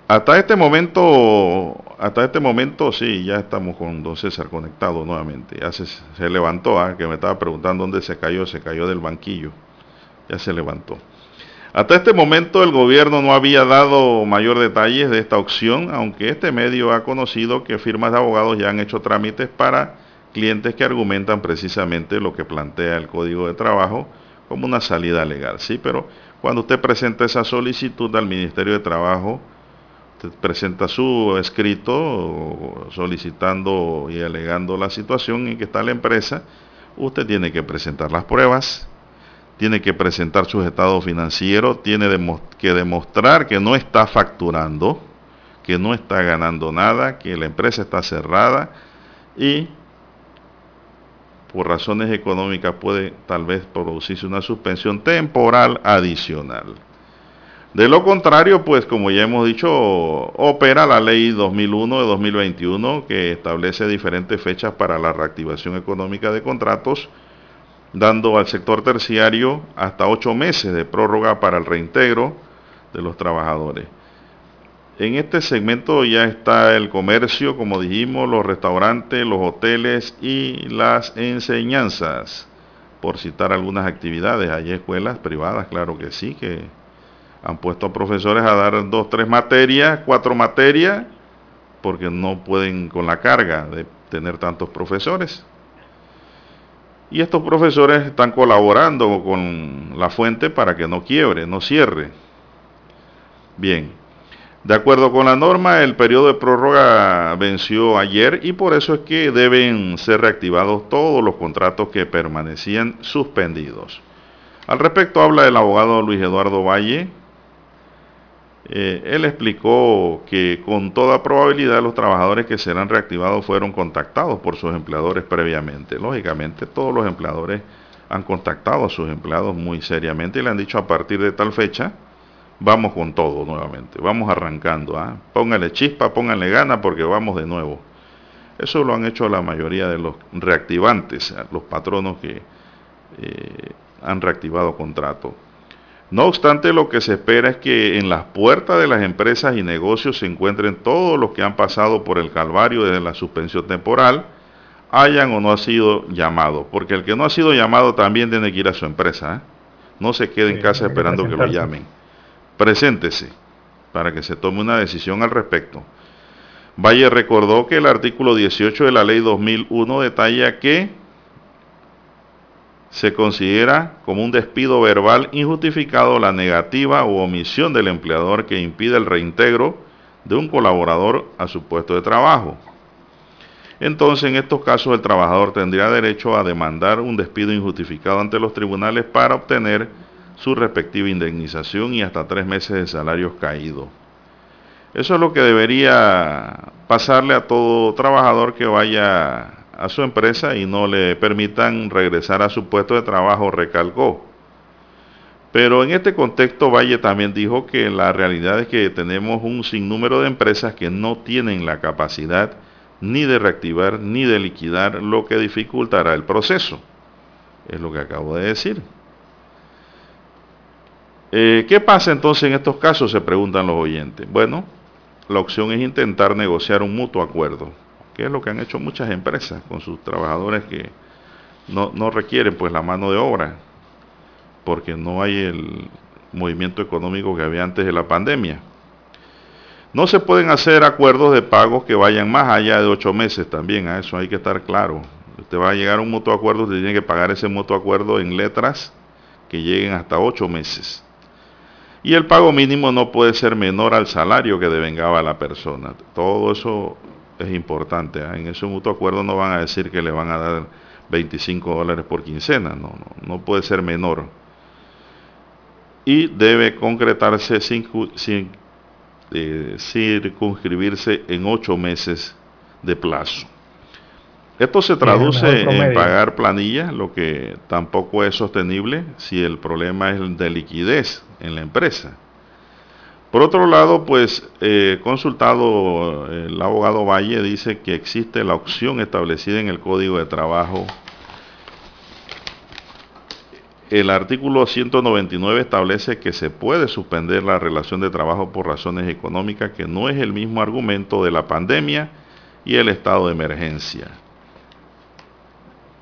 [SPEAKER 1] Hasta este momento, hasta este momento sí, ya estamos con don César conectado nuevamente. Ya se, levantó, ¿ah? que me estaba preguntando dónde se cayó, se cayó del banquillo. Ya se levantó. Hasta este momento el gobierno no había dado mayor detalles de esta opción, aunque este medio ha conocido que firmas de abogados ya han hecho trámites para clientes que argumentan precisamente lo que plantea el Código de Trabajo como una salida legal. Sí, pero cuando usted presenta esa solicitud al Ministerio de Trabajo, presenta su escrito solicitando y alegando la situación en que está la empresa, usted tiene que presentar las pruebas, tiene que presentar sus estados financieros, tiene que demostrar que no está facturando, que no está ganando nada, que la empresa está cerrada y por razones económicas puede tal vez producirse una suspensión temporal adicional. De lo contrario, pues como ya hemos dicho, opera la ley 2001 de 2021 que establece diferentes fechas para la reactivación económica de contratos, dando al sector terciario hasta ocho meses de prórroga para el reintegro de los trabajadores. En este segmento ya está el comercio, como dijimos, los restaurantes, los hoteles y las enseñanzas, por citar algunas actividades. Hay escuelas privadas, claro que sí, que han puesto a profesores a dar dos, tres materias, cuatro materias, porque no pueden con la carga de tener tantos profesores. Y estos profesores están colaborando con la fuente para que no quiebre, no cierre. Bien, de acuerdo con la norma, el periodo de prórroga venció ayer y por eso es que deben ser reactivados todos los contratos que permanecían suspendidos. Al respecto habla el abogado Luis Eduardo Valle, eh, él explicó que con toda probabilidad los trabajadores que serán reactivados fueron contactados por sus empleadores previamente. Lógicamente todos los empleadores han contactado a sus empleados muy seriamente y le han dicho a partir de tal fecha vamos con todo nuevamente, vamos arrancando, ¿ah? póngale chispa, pónganle gana porque vamos de nuevo. Eso lo han hecho la mayoría de los reactivantes, los patronos que eh, han reactivado contratos. No obstante, lo que se espera es que en las puertas de las empresas y negocios se encuentren todos los que han pasado por el calvario desde la suspensión temporal, hayan o no ha sido llamado, porque el que no ha sido llamado también tiene que ir a su empresa. ¿eh? No se quede en casa esperando que, que lo llamen. Preséntese para que se tome una decisión al respecto. Valle recordó que el artículo 18 de la ley 2001 detalla que se considera como un despido verbal injustificado la negativa u omisión del empleador que impide el reintegro de un colaborador a su puesto de trabajo. Entonces, en estos casos, el trabajador tendría derecho a demandar un despido injustificado ante los tribunales para obtener su respectiva indemnización y hasta tres meses de salarios caídos. Eso es lo que debería pasarle a todo trabajador que vaya a su empresa y no le permitan regresar a su puesto de trabajo, recalcó. Pero en este contexto, Valle también dijo que la realidad es que tenemos un sinnúmero de empresas que no tienen la capacidad ni de reactivar ni de liquidar, lo que dificultará el proceso. Es lo que acabo de decir. Eh, ¿Qué pasa entonces en estos casos? Se preguntan los oyentes. Bueno, la opción es intentar negociar un mutuo acuerdo, que es lo que han hecho muchas empresas con sus trabajadores que no, no requieren pues la mano de obra, porque no hay el movimiento económico que había antes de la pandemia. No se pueden hacer acuerdos de pagos que vayan más allá de ocho meses también, a eso hay que estar claro. Usted va a llegar a un mutuo acuerdo, usted tiene que pagar ese mutuo acuerdo en letras que lleguen hasta ocho meses. Y el pago mínimo no puede ser menor al salario que devengaba la persona. Todo eso es importante. ¿eh? En ese mutuo acuerdo no van a decir que le van a dar 25 dólares por quincena. No, no, no puede ser menor. Y debe concretarse sin, sin eh, circunscribirse en ocho meses de plazo. Esto se traduce en pagar planilla, lo que tampoco es sostenible si el problema es de liquidez en la empresa. Por otro lado, pues eh, consultado el abogado Valle dice que existe la opción establecida en el Código de Trabajo. El artículo 199 establece que se puede suspender la relación de trabajo por razones económicas, que no es el mismo argumento de la pandemia y el estado de emergencia.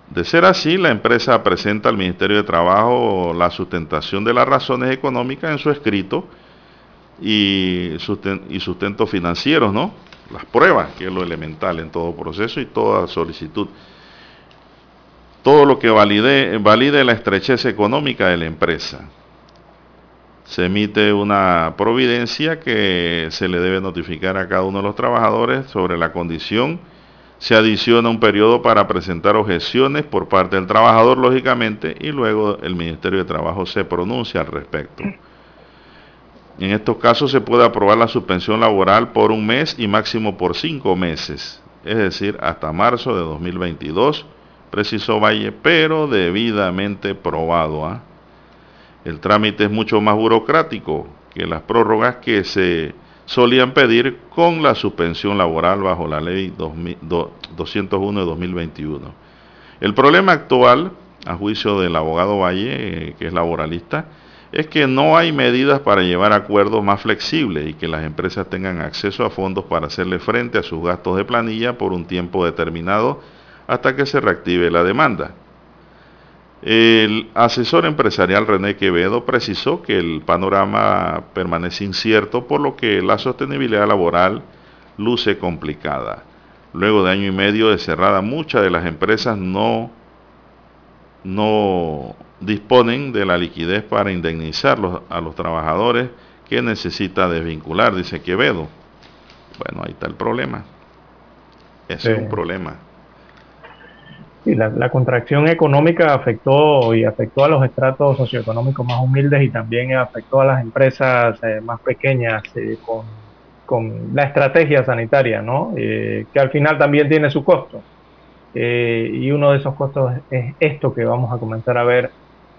[SPEAKER 1] De ser así, la empresa presenta al Ministerio de Trabajo la sustentación de las razones económicas en su escrito y, sustento financieros, ¿no? Las pruebas, que es lo elemental en todo proceso y toda solicitud. Todo lo que valide, valide la estrechez económica de la empresa. Se emite una providencia que se le debe notificar a cada uno de los trabajadores sobre la condición se adiciona un periodo para presentar objeciones por parte del trabajador, lógicamente, y luego el Ministerio de Trabajo se pronuncia al respecto. En estos casos se puede aprobar la suspensión laboral por un mes y máximo por cinco meses, es decir, hasta marzo de 2022, precisó Valle, pero debidamente probado. ¿ah? El trámite es mucho más burocrático que las prórrogas que se solían pedir con la suspensión laboral bajo la ley 201 de 2021. El problema actual, a juicio del abogado Valle, eh, que es laboralista, es que no hay medidas para llevar acuerdos más flexibles y que las empresas tengan acceso a fondos para hacerle frente a sus gastos de planilla por un tiempo determinado hasta que se reactive la demanda. El asesor empresarial René Quevedo precisó que el panorama permanece incierto, por lo que la sostenibilidad laboral luce complicada. Luego de año y medio de cerrada, muchas de las empresas no, no disponen de la liquidez para indemnizar a los trabajadores que necesita desvincular, dice Quevedo. Bueno, ahí está el problema. Ese es un problema.
[SPEAKER 3] Sí, la, contracción económica afectó y afectó a los estratos socioeconómicos más humildes y también afectó a las empresas eh, más pequeñas eh, con, la estrategia sanitaria, ¿no? Eh, que al final también tiene su costo. Y uno de esos costos es esto que vamos a comenzar a ver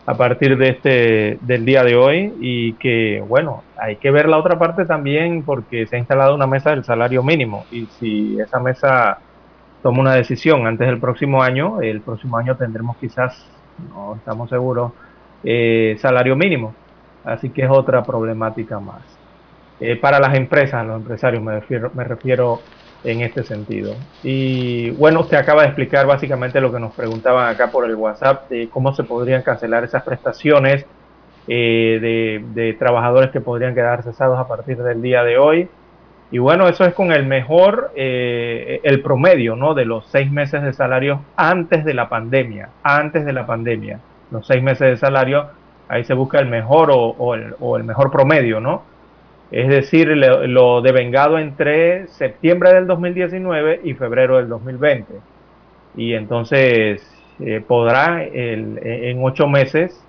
[SPEAKER 3] a partir de este del día de hoy y que bueno hay que ver la otra parte también porque se ha instalado una mesa del salario mínimo y si esa mesa toma una decisión antes del próximo año, el próximo año tendremos quizás, no estamos seguros, eh, salario mínimo. Así que es otra problemática más. Eh, para las empresas, los empresarios me refiero, me refiero en este sentido. Y bueno, usted acaba de explicar básicamente lo que nos preguntaban acá por el WhatsApp, de cómo se podrían cancelar esas prestaciones eh, de, trabajadores que podrían quedar cesados a partir del día de hoy. Y bueno, eso es con el mejor, eh, el promedio, ¿no? De los seis meses de salario antes de la pandemia, antes de la pandemia. Los seis meses de salario, ahí se busca el mejor o, el, mejor promedio, ¿no? Es decir, lo, devengado entre septiembre del 2019 y febrero del 2020. Y entonces eh, podrá en ocho meses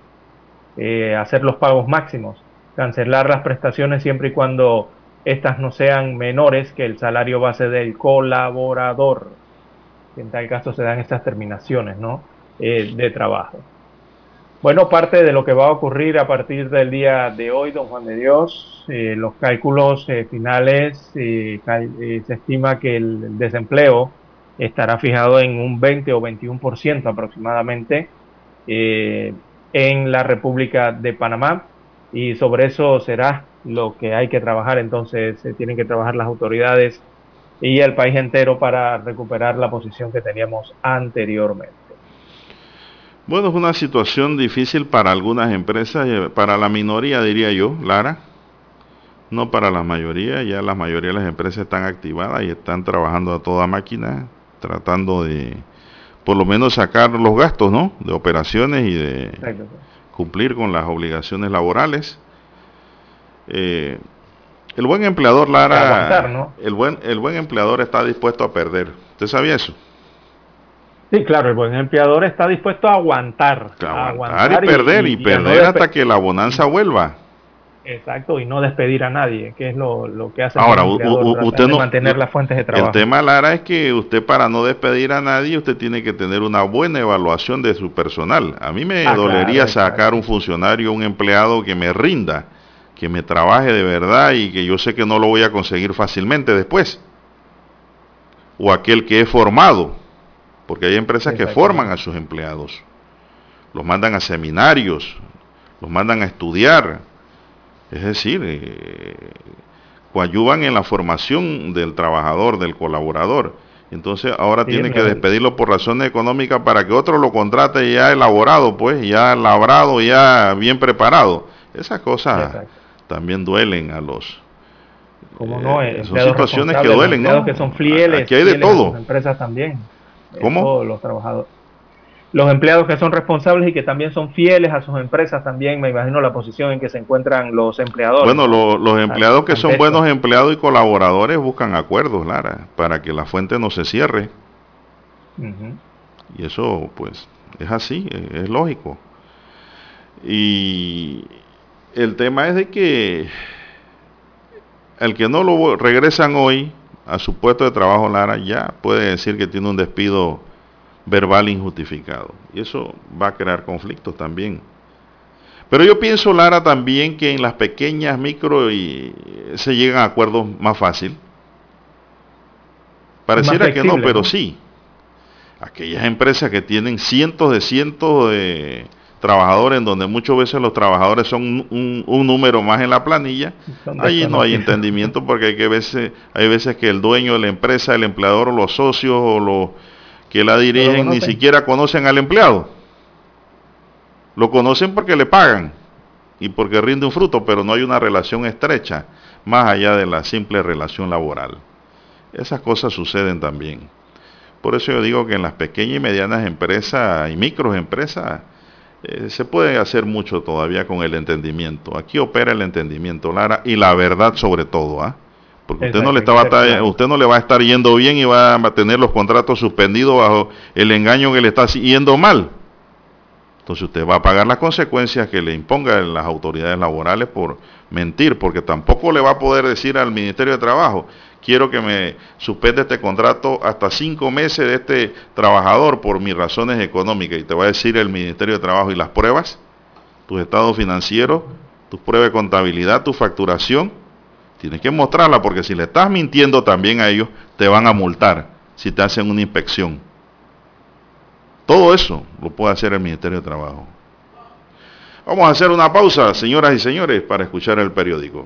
[SPEAKER 3] eh, hacer los pagos máximos, cancelar las prestaciones siempre y cuando estas no sean menores que el salario base del colaborador. En tal caso se dan estas terminaciones ¿no? Eh, de trabajo. Bueno, parte de lo que va a ocurrir a partir del día de hoy, don Juan de Dios, eh, los cálculos eh, finales, se estima que el desempleo estará fijado en un 20 o 21% aproximadamente en la República de Panamá y sobre eso será lo que hay que trabajar, entonces se tienen que trabajar las autoridades y el país entero para recuperar la posición que teníamos anteriormente.
[SPEAKER 1] Bueno, es una situación difícil para algunas empresas, eh, para la minoría diría yo, Lara, no para la mayoría, ya la mayoría de las empresas están activadas y están trabajando a toda máquina, tratando de por lo menos sacar los gastos, ¿no? De operaciones y de cumplir con las obligaciones laborales. Eh, el buen empleador, Lara, el, buen, el buen empleador está dispuesto a perder. ¿Usted sabía eso?
[SPEAKER 3] Sí, claro, el buen empleador está dispuesto a aguantar.
[SPEAKER 1] A aguantar, y, perder, y, perder hasta que la bonanza vuelva.
[SPEAKER 3] Exacto, y no despedir a nadie, que es lo, que hace
[SPEAKER 1] Ahora, usted no
[SPEAKER 3] mantener las fuentes de trabajo.
[SPEAKER 1] El tema, Lara, es que usted para no despedir a nadie, usted tiene que tener una buena evaluación de su personal. A mí me ah, dolería sacar un funcionario, un empleado que me rinda que me trabaje de verdad y que yo sé que no lo voy a conseguir fácilmente después. O aquel que he formado, porque hay empresas que forman a sus empleados, los mandan a seminarios, los mandan a estudiar, es decir, eh, coayuvan en la formación del trabajador, del colaborador. Entonces ahora tiene que despedirlo por razones económicas para que otro lo contrate ya elaborado, pues, ya labrado, ya bien preparado. Esas cosas también duelen a los...
[SPEAKER 3] ¿Cómo no?
[SPEAKER 1] Eh, son situaciones que duelen, ¿no?
[SPEAKER 3] Que son fieles.
[SPEAKER 1] Aquí hay de todo.
[SPEAKER 3] Empresas también.
[SPEAKER 1] ¿Cómo?
[SPEAKER 3] los trabajadores. Los empleados que son responsables y que también son fieles a sus empresas también, me imagino la posición en que se encuentran los empleadores.
[SPEAKER 1] Bueno, los empleados que son buenos empleados y colaboradores buscan acuerdos, Lara, para que la fuente no se cierre. Y eso, pues, es así, es lógico. Y el tema es de que el que no lo regresan hoy a su puesto de trabajo, Lara, ya puede decir que tiene un despido verbal injustificado. Y eso va a crear conflictos también. Pero yo pienso, Lara, también que en las pequeñas micro y se llegan a acuerdos más fácil. Pareciera que no, pero sí. Aquellas empresas que tienen cientos de cientos de trabajadores, en donde muchas veces los trabajadores son un, número más en la planilla, allí no hay entendimiento porque hay, que veces, hay veces que el dueño de la empresa, el empleador, o los socios o los que la dirigen ni siquiera conocen al empleado. Lo conocen porque le pagan y porque rinde un fruto, pero no hay una relación estrecha más allá de la simple relación laboral. Esas cosas suceden también. Por eso yo digo que en las pequeñas y medianas empresas y microempresas, eh, se puede hacer mucho todavía con el entendimiento. Aquí opera el entendimiento, Lara, y la verdad sobre todo, ¿ah? Porque usted no, le estaba, usted no le va a estar yendo bien y va a tener los contratos suspendidos bajo el engaño que le está yendo mal. Entonces usted va a pagar las consecuencias que le impongan las autoridades laborales por mentir, porque tampoco le va a poder decir al Ministerio de Trabajo, quiero que me suspende este contrato hasta cinco meses de este trabajador por mis razones económicas. Y te va a decir el Ministerio de Trabajo y las pruebas, tus estados financieros, tus pruebas de contabilidad, tu facturación. Tienes que mostrarla porque si le estás mintiendo también a ellos, te van a multar si te hacen una inspección. Todo eso lo puede hacer el Ministerio de Trabajo. Vamos a hacer una pausa, señoras y señores, para escuchar el periódico.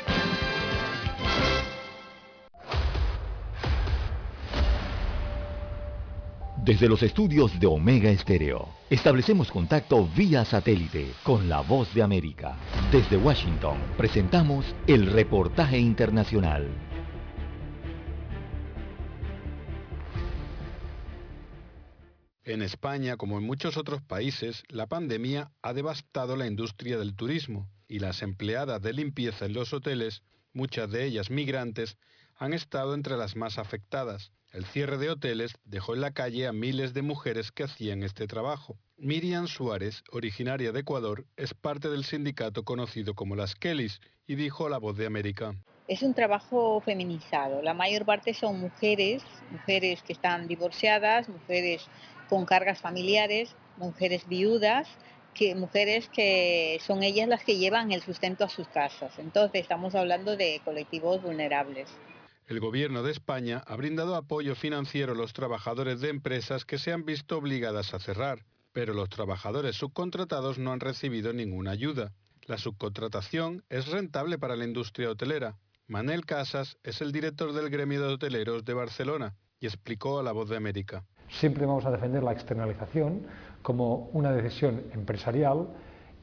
[SPEAKER 2] Desde los estudios de Omega Estéreo, establecemos contacto vía satélite con la voz de América. Desde Washington, presentamos el reportaje internacional.
[SPEAKER 6] En España, como en muchos otros países, la pandemia ha devastado la industria del turismo y las empleadas de limpieza en los hoteles, muchas de ellas migrantes, han estado entre las más afectadas. El cierre de hoteles dejó en la calle a miles de mujeres que hacían este trabajo. Miriam Suárez, originaria de Ecuador, es parte del sindicato conocido como las Kellys y dijo a La Voz de América.
[SPEAKER 7] Es un trabajo feminizado. La mayor parte son mujeres, mujeres que están divorciadas, mujeres con cargas familiares, mujeres viudas que mujeres que son ellas las que llevan el sustento a sus casas. Entonces estamos hablando de colectivos vulnerables.
[SPEAKER 6] El gobierno de España ha brindado apoyo financiero a los trabajadores de empresas que se han visto obligadas a cerrar, pero los trabajadores subcontratados no han recibido ninguna ayuda. La subcontratación es rentable para la industria hotelera. Manel Casas es el director del gremio de hoteleros de Barcelona y explicó a La Voz de América.
[SPEAKER 8] Siempre vamos a defender la externalización como una decisión empresarial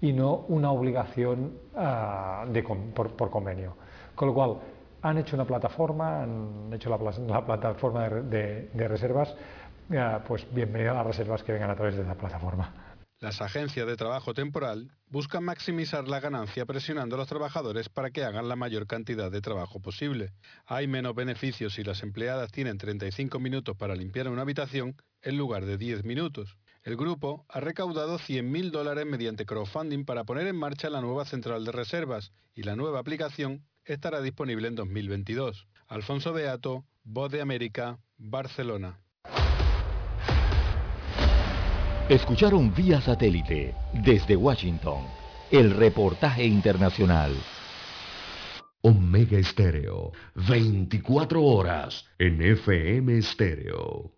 [SPEAKER 8] y no una obligación por, por, convenio. Con lo cual, han hecho una plataforma, han hecho la, la plataforma de, de, de reservas, uh, pues bienvenido a las reservas que vengan a través de esa plataforma.
[SPEAKER 6] Las agencias de trabajo temporal buscan maximizar la ganancia presionando a los trabajadores para que hagan la mayor cantidad de trabajo posible. Hay menos beneficios si las empleadas tienen 35 minutos para limpiar una habitación en lugar de 10 minutos. El grupo ha recaudado 100.000 dólares mediante crowdfunding para poner en marcha la nueva central de reservas y la nueva aplicación estará disponible en 2022. Alfonso Beato, Voz de América, Barcelona.
[SPEAKER 2] Escucharon vía satélite desde Washington el reportaje internacional.
[SPEAKER 4] Omega Estéreo, 24 horas en FM Estéreo.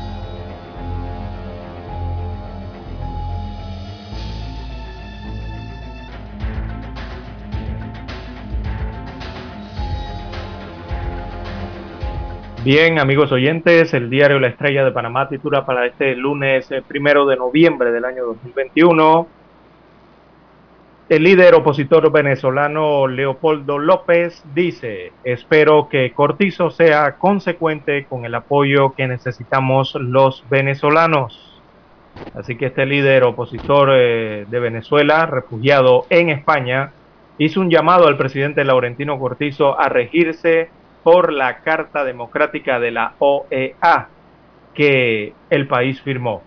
[SPEAKER 3] Bien, amigos oyentes, el diario La Estrella de Panamá titula para este lunes eh, primero de noviembre del año 2021. El líder opositor venezolano Leopoldo López dice, espero que Cortizo sea consecuente con el apoyo que necesitamos los venezolanos. Así que este líder opositor eh, de Venezuela, refugiado en España, hizo un llamado al presidente Laurentino Cortizo a regirse por la Carta Democrática de la OEA que el país firmó.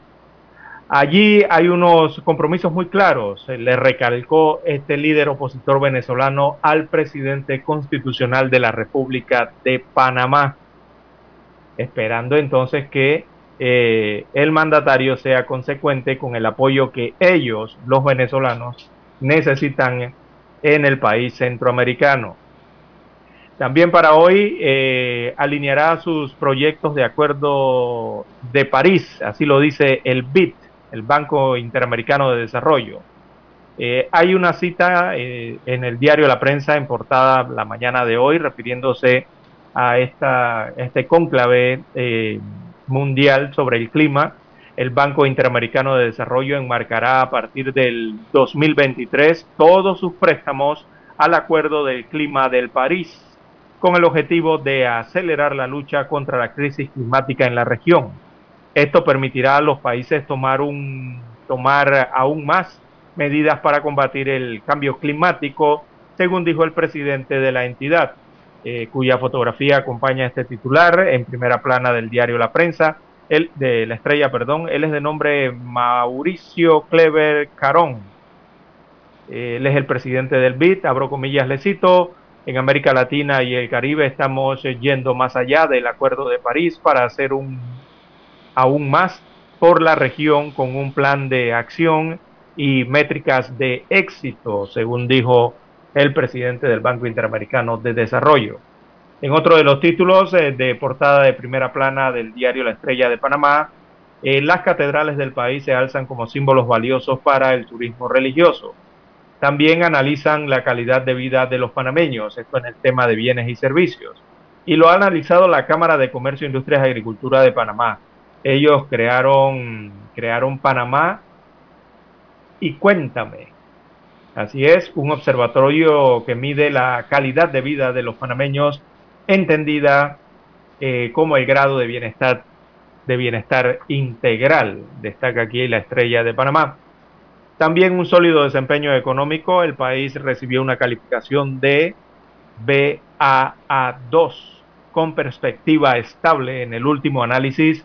[SPEAKER 3] Allí hay unos compromisos muy claros, le recalcó este líder opositor venezolano al presidente constitucional de la República de Panamá, esperando entonces que eh, el mandatario sea consecuente con el apoyo que ellos, los venezolanos, necesitan en el país centroamericano. También para hoy eh, alineará sus proyectos de acuerdo de París, así lo dice el BID, el Banco Interamericano de Desarrollo. Eh, hay una cita eh, en el diario La Prensa en portada la mañana de hoy refiriéndose a esta, este cónclave mundial sobre el clima. El Banco Interamericano de Desarrollo enmarcará a partir del 2023 todos sus préstamos al Acuerdo del Clima del París con el objetivo de acelerar la lucha contra la crisis climática en la región. Esto permitirá a los países tomar, aún más medidas para combatir el cambio climático, según dijo el presidente de la entidad, eh, cuya fotografía acompaña este titular en primera plana del diario La Prensa, el, de la estrella, perdón, él es de nombre Mauricio Clever Carón. Él es el presidente del BID, abro comillas, le cito, en América Latina y el Caribe estamos yendo más allá del Acuerdo de París para hacer un aún más por la región con un plan de acción y métricas de éxito, según dijo el presidente del Banco Interamericano de Desarrollo. En otro de los títulos eh, de portada de primera plana del diario La Estrella de Panamá, eh, las catedrales del país se alzan como símbolos valiosos para el turismo religioso. También analizan la calidad de vida de los panameños, esto en el tema de bienes y servicios. Y lo ha analizado la Cámara de Comercio, Industrias y Agricultura de Panamá. Ellos crearon, crearon Panamá y Cuéntame. Así es, un observatorio que mide la calidad de vida de los panameños entendida eh, como el grado de bienestar, de bienestar integral, destaca aquí la estrella de Panamá. También un sólido desempeño económico, el país recibió una calificación de BAA2 con perspectiva estable en el último análisis.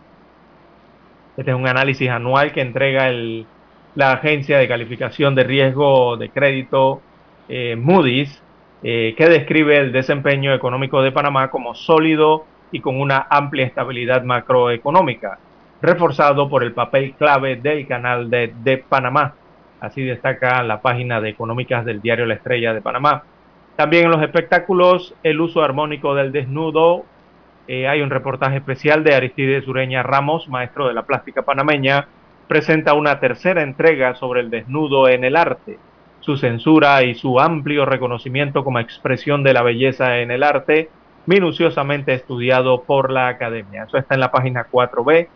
[SPEAKER 3] Este es un análisis anual que entrega el, la agencia de calificación de riesgo de crédito eh, Moody's eh, que describe el desempeño económico de Panamá como sólido y con una amplia estabilidad macroeconómica, reforzado por el papel clave del canal de, de Panamá. Así destaca la página de económicas del diario La Estrella de Panamá. También en los espectáculos, el uso armónico del desnudo. Eh, hay un reportaje especial de Aristides Ureña Ramos, maestro de la plástica panameña, presenta una tercera entrega sobre el desnudo en el arte su censura y su amplio reconocimiento como expresión de la belleza en el arte, minuciosamente estudiado por la academia. Eso está en la página 4B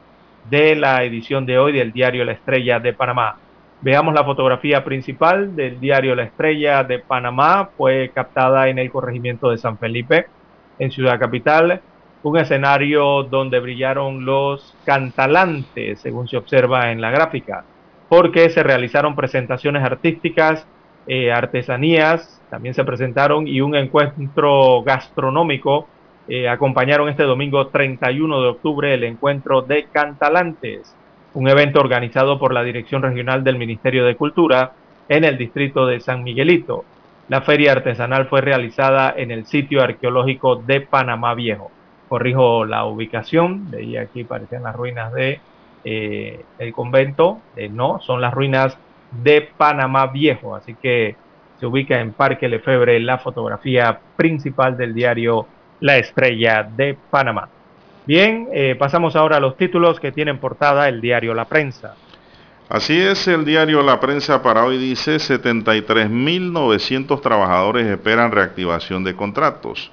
[SPEAKER 3] de la edición de hoy del diario La Estrella de Panamá. Veamos la fotografía principal del diario La Estrella de Panamá. Fue captada en el corregimiento de San Felipe, en Ciudad Capital. Un escenario donde brillaron los cantalantes, según se observa en la gráfica, porque se realizaron presentaciones artísticas eh, artesanías también se presentaron y un encuentro gastronómico eh, acompañaron este domingo 31 de octubre el encuentro de Cantalantes, un evento organizado por la Dirección Regional del Ministerio de Cultura en el distrito de San Miguelito. La feria artesanal fue realizada en el sitio arqueológico de Panamá Viejo. Corrijo la ubicación, veía aquí parecían las ruinas de eh, el convento, no, son las ruinas de Panamá Viejo. Así que se ubica en Parque Lefebre la fotografía principal del diario La Estrella de Panamá. Bien, eh, pasamos ahora a los títulos que tienen portada el diario La Prensa.
[SPEAKER 1] Así es, el diario La Prensa para hoy dice 73.900 trabajadores esperan reactivación de contratos.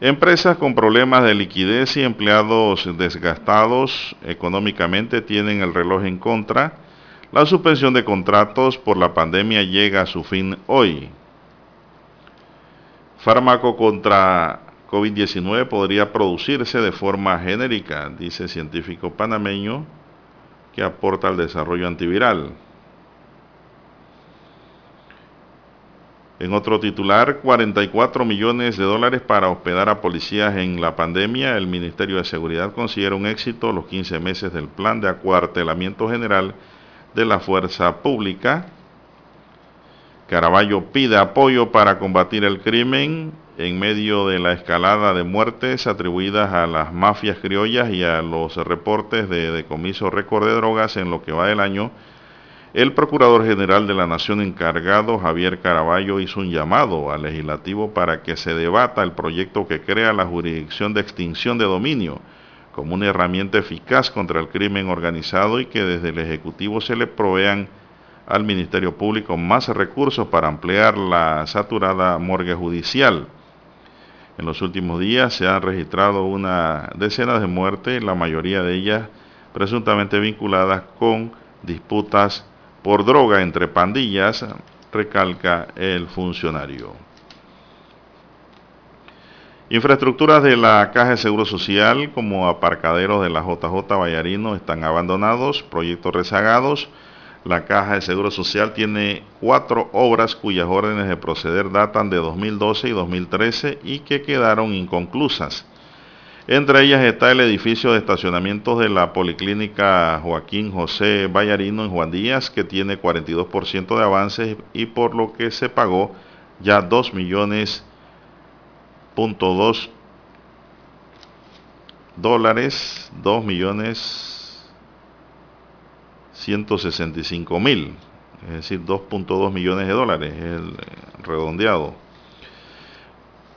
[SPEAKER 1] Empresas con problemas de liquidez y empleados desgastados económicamente tienen el reloj en contra la suspensión de contratos por la pandemia llega a su fin hoy. Fármaco contra COVID-19 podría producirse de forma genérica, dice científico panameño que aporta al desarrollo antiviral. En otro titular, 44 millones de dólares para hospedar a policías en la pandemia. El Ministerio de Seguridad considera un éxito los 15 meses del plan de acuartelamiento general de la fuerza pública. Caraballo pide apoyo para combatir el crimen en medio de la escalada de muertes atribuidas a las mafias criollas y a los reportes de decomiso récord de drogas en lo que va del año. El Procurador General de la Nación encargado, Javier Caraballo, hizo un llamado al legislativo para que se debata el proyecto que crea la jurisdicción de extinción de dominio como una herramienta eficaz contra el crimen organizado y que desde el Ejecutivo se le provean al Ministerio Público más recursos para ampliar la saturada morgue judicial. En los últimos días se han registrado una decena de muertes, la mayoría de ellas presuntamente vinculadas con disputas por droga entre pandillas, recalca el funcionario. Infraestructuras de la Caja de Seguro Social como aparcaderos de la JJ Vallarino están abandonados, proyectos rezagados. La Caja de Seguro Social tiene cuatro obras cuyas órdenes de proceder datan de 2012 y 2013 y que quedaron inconclusas. Entre ellas está el edificio de estacionamientos de la Policlínica Joaquín José Vallarino en Juan Díaz, que tiene 42% de avances y por lo que se pagó ya 2 millones .2 dólares, 2 millones 165 mil, es decir, 2.2 millones de dólares, el redondeado.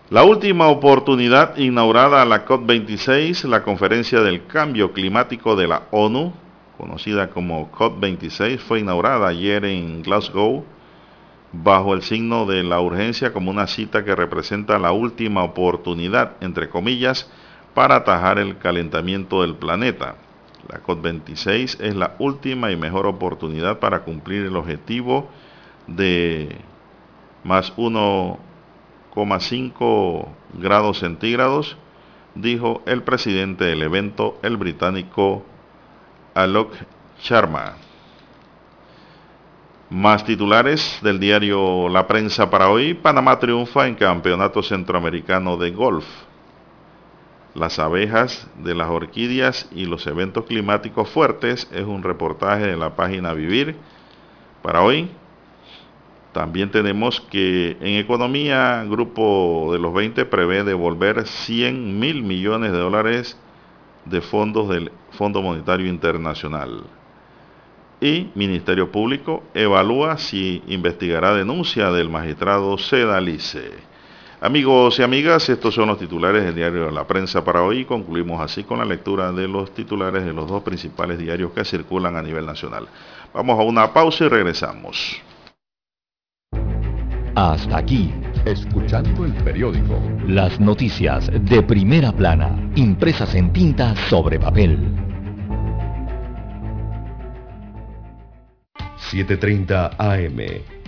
[SPEAKER 1] La última oportunidad inaugurada a la COP26, la conferencia del cambio climático de la ONU, conocida como COP26, fue inaugurada ayer en Glasgow, bajo el signo de la urgencia como una cita que representa la última oportunidad, entre comillas, para atajar el calentamiento del planeta. La COP26 es la última y mejor oportunidad para cumplir el objetivo de más 1,5 grados centígrados, dijo el presidente del evento, el británico Alok Sharma. Más titulares del diario La Prensa para hoy. Panamá triunfa en Campeonato Centroamericano de Golf. Las abejas de las orquídeas y los eventos climáticos fuertes es un reportaje de la página Vivir para hoy. También tenemos que en economía, Grupo de los 20 prevé devolver 100 mil millones de dólares de fondos del Fondo Monetario Internacional y Ministerio Público evalúa si investigará denuncia del magistrado Sedalice. Amigos y amigas, estos son los titulares del diario de la prensa para hoy. Concluimos así con la lectura de los titulares de los dos principales diarios que circulan a nivel nacional. Vamos a una pausa y regresamos.
[SPEAKER 2] Hasta aquí, escuchando el periódico. Las noticias de primera plana, impresas en tinta sobre papel.
[SPEAKER 4] 7.30 AM.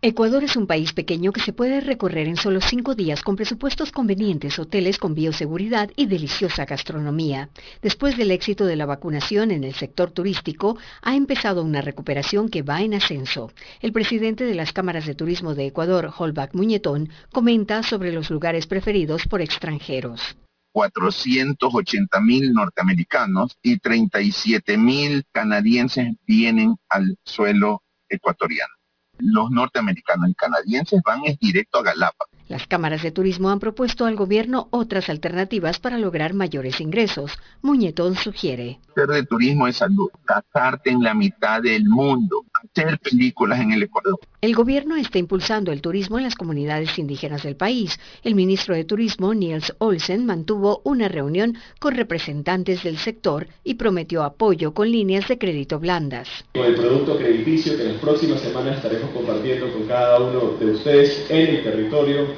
[SPEAKER 9] Ecuador es un país pequeño que se puede recorrer en solo cinco días con presupuestos convenientes, hoteles con bioseguridad y deliciosa gastronomía. Después del éxito de la vacunación en el sector turístico, ha empezado una recuperación que va en ascenso. El presidente de las cámaras de turismo de Ecuador, Holbach Muñetón, comenta sobre los lugares preferidos por extranjeros.
[SPEAKER 10] 480 mil norteamericanos y 37 mil canadienses vienen al suelo ecuatoriano los norteamericanos y canadienses van es directo a Galápagos.
[SPEAKER 9] Las cámaras de turismo han propuesto al gobierno otras alternativas para lograr mayores ingresos. Muñetón sugiere.
[SPEAKER 10] Hacer de turismo es salud, casarte en la mitad del mundo, hacer películas en el Ecuador.
[SPEAKER 9] El gobierno está impulsando el turismo en las comunidades indígenas del país. El ministro de Turismo, Niels Olsen, mantuvo una reunión con representantes del sector y prometió apoyo con líneas de crédito blandas.
[SPEAKER 11] Con el producto crediticio que en las próximas semanas estaremos compartiendo con cada uno de ustedes en el territorio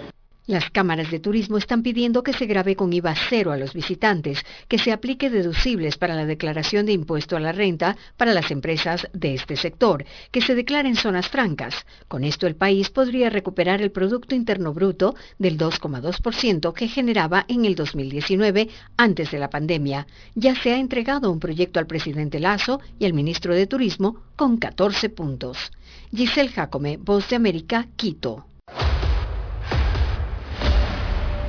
[SPEAKER 9] Las cámaras de turismo están pidiendo que se grabe con IVA cero a los visitantes, que se aplique deducibles para la declaración de impuesto a la renta para las empresas de este sector, que se declaren zonas francas. Con esto el país podría recuperar el Producto Interno Bruto del 2,2% que generaba en el 2019 antes de la pandemia. Ya se ha entregado un proyecto al presidente Lazo y al ministro de Turismo con 14 puntos. Giselle Jacome, Voz de América, Quito.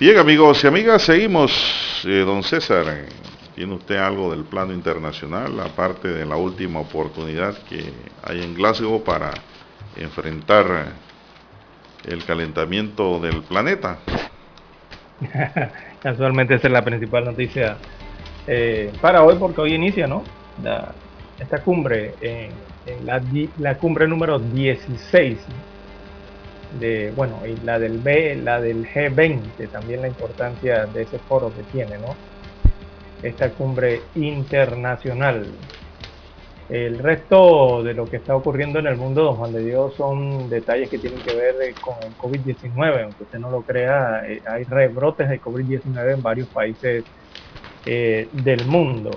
[SPEAKER 1] Bien amigos y amigas, seguimos. Eh, don César, ¿tiene usted algo del plano internacional, aparte de la última oportunidad que hay en Glasgow para enfrentar el calentamiento del planeta?
[SPEAKER 3] Casualmente esa es la principal noticia eh, para hoy, porque hoy inicia, ¿no? esta cumbre, en la, la, cumbre número 16 de, bueno, y la del B, la del G20, también la importancia de ese foro que tiene, ¿no? Esta cumbre internacional. El resto de lo que está ocurriendo en el mundo, don Juan de Dios, son detalles que tienen que ver eh, con el COVID-19. Aunque usted no lo crea, eh, hay rebrotes de COVID-19 en varios países eh, del mundo.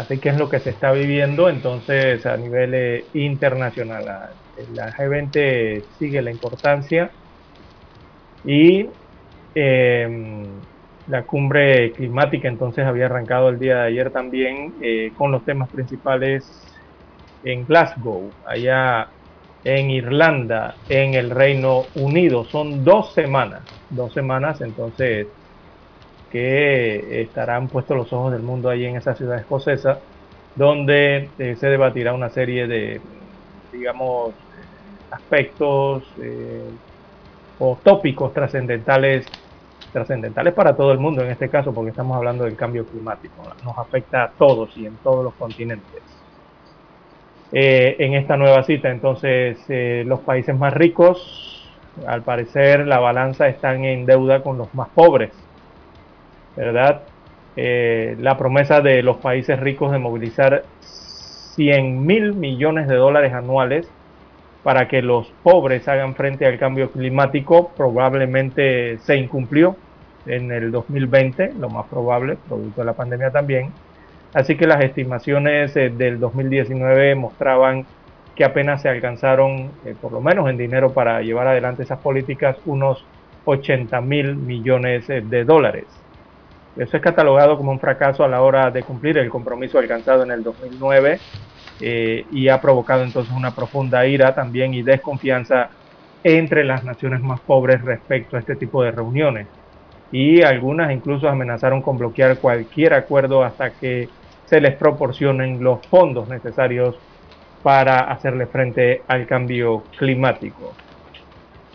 [SPEAKER 3] Así que es lo que se está viviendo entonces a nivel eh, internacional. La, G20 sigue la importancia y em, la cumbre climática entonces había arrancado el día de ayer también eh, con los temas principales en Glasgow, allá en Irlanda, en el Reino Unido. Son dos semanas, dos semanas entonces que estarán puestos los ojos del mundo ahí en esa ciudad escocesa, donde eh, se debatirá una serie de, digamos, aspectos eh, o tópicos trascendentales trascendentales para todo el mundo en este caso, porque estamos hablando del cambio climático. Nos afecta a todos y en todos los continentes. Eh, en esta nueva cita, entonces, los países más ricos, al parecer, la balanza están en deuda con los más pobres. ¿Verdad? Eh, la promesa de los países ricos de movilizar 100 mil millones de dólares anuales para que los pobres hagan frente al cambio climático probablemente se incumplió en el 2020, lo más probable, producto de la pandemia también. Así que las estimaciones eh, del 2019 mostraban que apenas se alcanzaron, eh, por lo menos en dinero para llevar adelante esas políticas, unos 80 mil millones de dólares. Eso es catalogado como un fracaso a la hora de cumplir el compromiso alcanzado en el 2009 eh, y ha provocado entonces una profunda ira también y desconfianza entre las naciones más pobres respecto a este tipo de reuniones. Y algunas incluso amenazaron con bloquear cualquier acuerdo hasta que se les proporcionen los fondos necesarios para hacerle frente al cambio climático.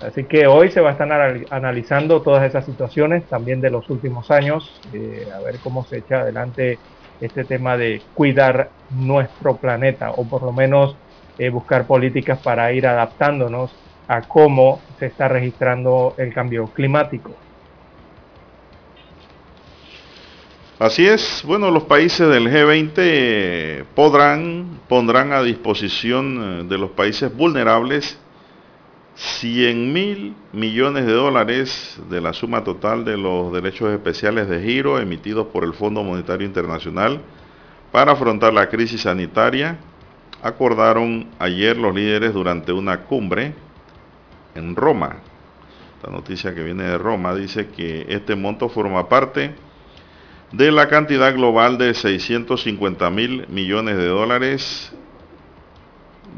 [SPEAKER 3] Así que hoy se va a estar analizando todas esas situaciones también de los últimos años, eh, a ver cómo se echa adelante este tema de cuidar nuestro planeta o por lo menos eh, buscar políticas para ir adaptándonos a cómo se está registrando el cambio climático.
[SPEAKER 1] Así es, bueno, los países del G20 podrán, pondrán a disposición eh, de los países vulnerables 100 mil millones de dólares de la suma total de los derechos especiales de giro emitidos por el Fondo Monetario Internacional para afrontar la crisis sanitaria, acordaron ayer los líderes durante una cumbre en Roma. La noticia que viene de Roma dice que este monto forma parte de la cantidad global de 650 mil millones de dólares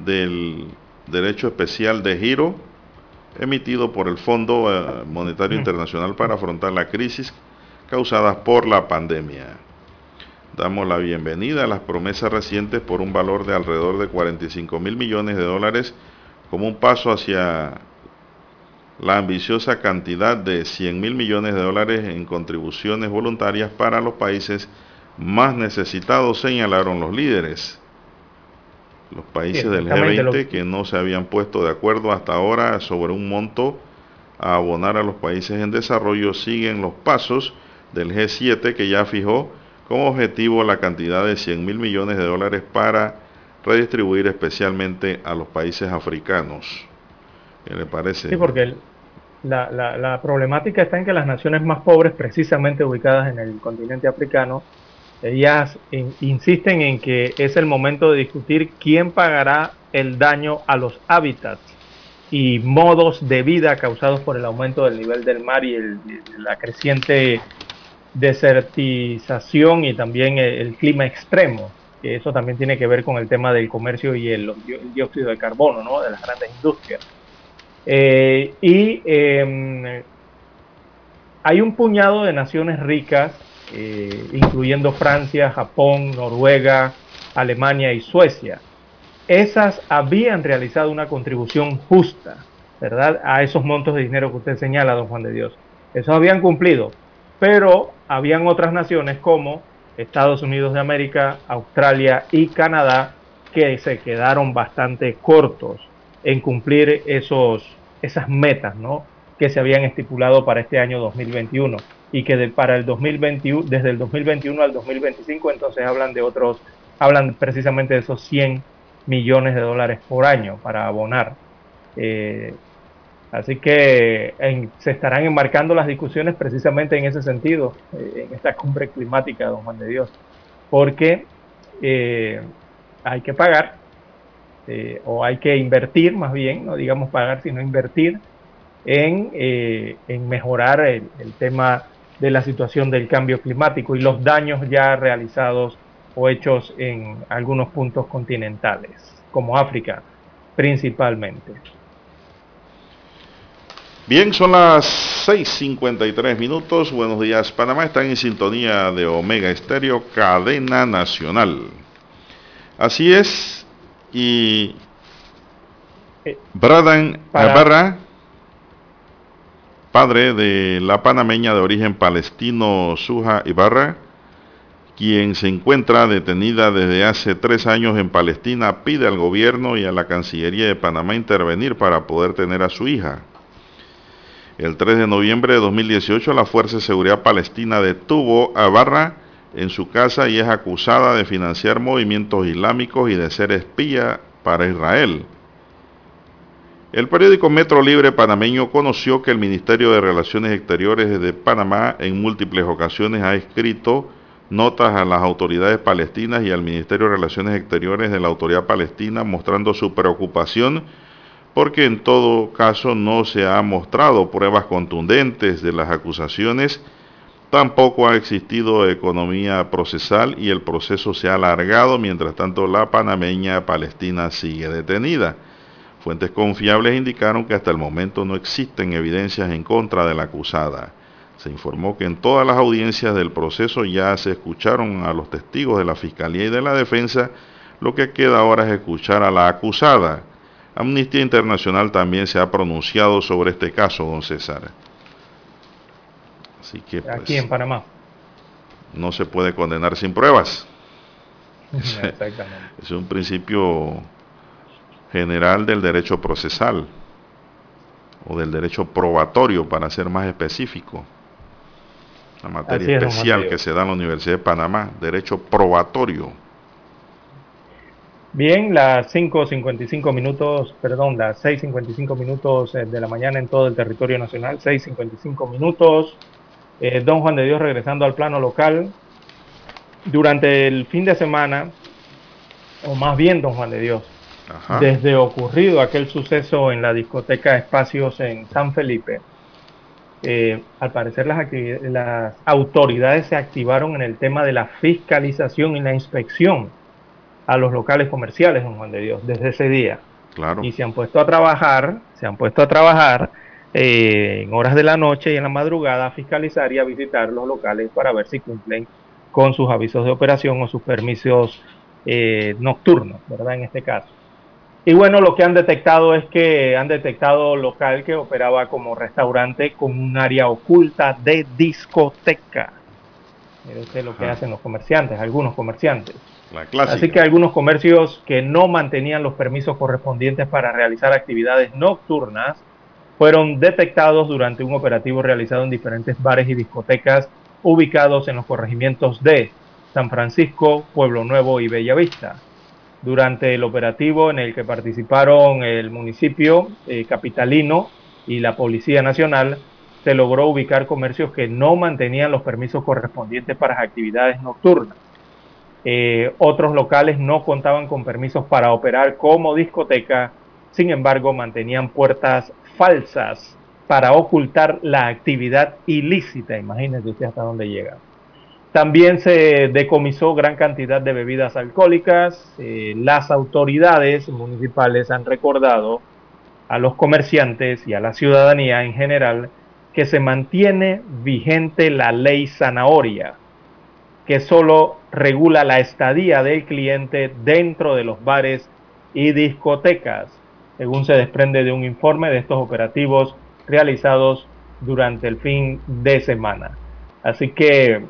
[SPEAKER 1] del derecho especial de giro emitido por el Fondo eh, Monetario Internacional para afrontar la crisis causada por la pandemia. damos la bienvenida a las promesas recientes por un valor de alrededor de 45 mil millones de dólares como un paso hacia la ambiciosa cantidad de 100 mil millones de dólares en contribuciones voluntarias para los países más necesitados, señalaron los líderes. Los países del G20 que no se habían puesto de acuerdo hasta ahora sobre un monto a abonar a los países en desarrollo siguen los pasos del G7 que ya fijó como objetivo la cantidad de 100 mil millones de dólares para redistribuir especialmente a los países africanos. ¿Qué le parece?
[SPEAKER 3] Sí, porque la, la, problemática está en que las naciones más pobres, precisamente ubicadas en el continente africano, ellas insisten en que es el momento de discutir quién pagará el daño a los hábitats y modos de vida causados por el aumento del nivel del mar y la creciente desertización y también el, clima extremo. Eso también tiene que ver con el tema del comercio y el, dióxido de carbono, ¿no? De las grandes industrias. Eh, y em, hay un puñado de naciones ricas, eh, incluyendo Francia, Japón, Noruega, Alemania y Suecia. Esas habían realizado una contribución justa, ¿verdad? A esos montos de dinero que usted señala, don Juan de Dios. Esos habían cumplido, pero habían otras naciones como Estados Unidos de América, Australia y Canadá que se quedaron bastante cortos en cumplir esas metas ¿no? que se habían estipulado para este año 2021 y que para el 2021, desde el 2021 al 2025 entonces hablan de otros, hablan precisamente de esos 100 millones de dólares por año para abonar. Eh, Así que se estarán enmarcando las discusiones precisamente en ese sentido, eh, en esta cumbre climática, don Juan de Dios, porque eh, hay que pagar, eh, o hay que invertir más bien, no digamos pagar, sino invertir en, en mejorar el, el, tema de la situación del cambio climático y los daños ya realizados o hechos en algunos puntos continentales, como África principalmente.
[SPEAKER 1] Bien, son las 6.53 minutos. Buenos días, Panamá. Están en sintonía de Omega Estéreo, cadena nacional. Así es. Y eh, Bradan Ibarra, padre de la panameña de origen palestino Suja Ibarra, quien se encuentra detenida desde hace tres años en Palestina, pide al gobierno y a la Cancillería de Panamá intervenir para poder tener a su hija. El 3 de noviembre de 2018 la Fuerza de Seguridad Palestina detuvo a Barra en su casa y es acusada de financiar movimientos islámicos y de ser espía para Israel. El periódico Metro Libre panameño conoció que el Ministerio de Relaciones Exteriores de Panamá en múltiples ocasiones ha escrito notas a las autoridades palestinas y al Ministerio de Relaciones Exteriores de la Autoridad Palestina mostrando su preocupación porque en todo caso no se ha mostrado pruebas contundentes de las acusaciones, tampoco ha existido economía procesal y el proceso se ha alargado, mientras tanto la panameña palestina sigue detenida. Fuentes confiables indicaron que hasta el momento no existen evidencias en contra de la acusada. Se informó que en todas las audiencias del proceso ya se escucharon a los testigos de la Fiscalía y de la Defensa, lo que queda ahora es escuchar a la acusada. Amnistía Internacional también se ha pronunciado sobre este caso, don César.
[SPEAKER 3] Así que, pues, Aquí en Panamá.
[SPEAKER 1] No se puede condenar sin pruebas. Exactamente. es un principio general del derecho procesal o del derecho probatorio, para ser más específico. La materia especial que se da en la Universidad de Panamá, derecho probatorio.
[SPEAKER 3] Bien, las 5.55 minutos, perdón, las 6.55 minutos eh, de la mañana en todo el territorio nacional, 6.55 minutos. Eh, don Juan de Dios regresando al plano local. Durante el fin de semana, o más bien don Juan de Dios, desde ocurrido aquel suceso en la discoteca Espacios en San Felipe, eh, al parecer las, las autoridades se activaron en el tema de la fiscalización y la inspección a los locales comerciales, don Juan de Dios, desde ese día. Claro. Y se han puesto a trabajar, se han puesto a trabajar eh, en horas de la noche y en la madrugada a fiscalizar y a visitar los locales para ver si cumplen con sus avisos de operación o sus permisos eh, nocturnos, ¿verdad? En este caso. Y bueno, lo que han detectado es que han detectado local que operaba como restaurante con un área oculta de discoteca. Mire usted lo que hacen los comerciantes, algunos comerciantes. Así que algunos comercios que no mantenían los permisos correspondientes para realizar actividades nocturnas fueron detectados durante un operativo realizado en diferentes bares y discotecas ubicados en los corregimientos de San Francisco, Pueblo Nuevo y Bellavista durante el operativo en el que participaron el municipio eh, capitalino y la Policía Nacional, se logró ubicar comercios que no mantenían los permisos correspondientes para actividades nocturnas. Eh, otros locales no contaban con permisos para operar como discoteca, sin embargo mantenían puertas falsas para ocultar la actividad ilícita. Imagínense hasta dónde llega. También se decomisó gran cantidad de bebidas alcohólicas. Eh, las autoridades municipales han recordado a los comerciantes y a la ciudadanía en general que se mantiene vigente la ley zanahoria, que solo regula la estadía del cliente dentro de los bares y discotecas, según se desprende de un informe de estos operativos realizados durante el fin de semana. Así que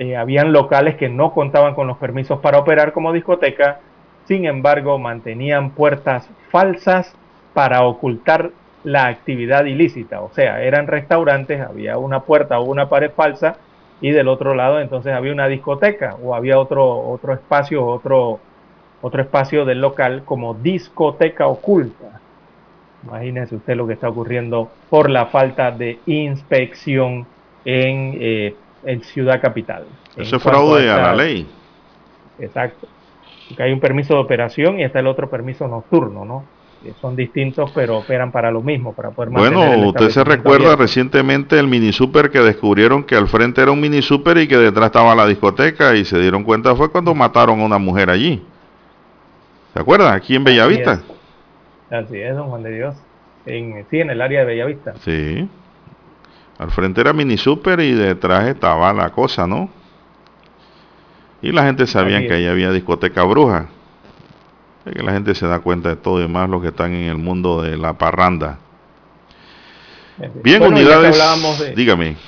[SPEAKER 3] eh, habían locales que no contaban con los permisos para operar como discoteca, sin embargo mantenían puertas falsas para ocultar la actividad ilícita, o sea, eran restaurantes, había una puerta o una pared falsa y del otro lado entonces había una discoteca o había otro otro espacio, otro otro espacio del local como discoteca oculta. Imagínense usted lo que está ocurriendo por la falta de inspección en eh, en Ciudad Capital.
[SPEAKER 1] Eso es fraude a, la ley.
[SPEAKER 3] Exacto. Porque hay un permiso de operación y está el otro permiso nocturno, ¿no? son distintos, pero operan para lo mismo, para poder
[SPEAKER 1] Bueno, usted se recuerda recientemente el mini super que descubrieron que al frente era un mini super y que detrás estaba la discoteca y se dieron cuenta fue cuando mataron a una mujer allí. ¿Se acuerda? Aquí en Bellavista.
[SPEAKER 3] Así es, don Juan de Dios. En, sí, en el área de Bellavista.
[SPEAKER 1] Sí. Al frente era mini super y detrás estaba la cosa, ¿no? Y la gente sabía que ahí había discoteca bruja. Es que la gente se da cuenta de todo y más los que están en el mundo de la parranda. Bien, unidades. dígame.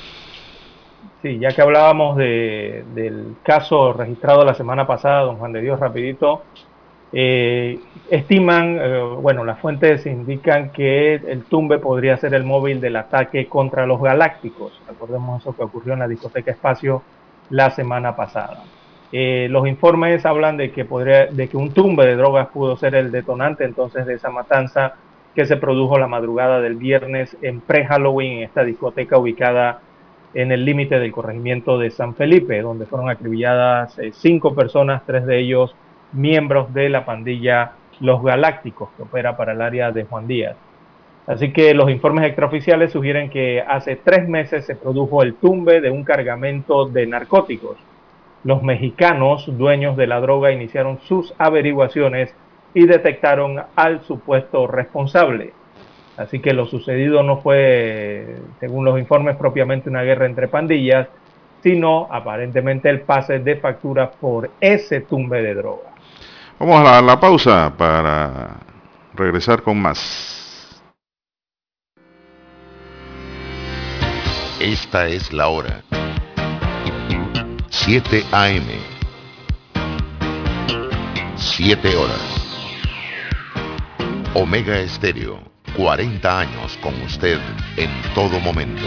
[SPEAKER 3] Sí, ya que hablábamos de, del caso registrado la semana pasada, don Juan de Dios, rapidito, eh, estiman, eh, bueno, las fuentes indican que el tumbe podría ser el móvil del ataque contra los galácticos. Recordemos eso que ocurrió en la discoteca Espacio la semana pasada. Eh, los informes hablan de que, podría, de que un tumbe de drogas pudo ser el detonante entonces de esa matanza que se produjo la madrugada del viernes en pre-Halloween en esta discoteca ubicada en el límite del corregimiento de San Felipe, donde fueron acribilladas cinco personas, tres de ellos miembros de la pandilla Los Galácticos, que opera para el área de Juan Díaz. Así que los informes extraoficiales sugieren que hace tres meses se produjo el tumbe de un cargamento de narcóticos. Los mexicanos, dueños de la droga, iniciaron sus averiguaciones y detectaron al supuesto responsable. Así que lo sucedido no fue, según los informes, propiamente una guerra entre pandillas, sino aparentemente el pase de factura por ese tumbe de droga.
[SPEAKER 1] Vamos a la, pausa para regresar con más.
[SPEAKER 4] Esta es la hora. 7 AM. 7 horas. Omega Estéreo, 40 años con usted en todo momento.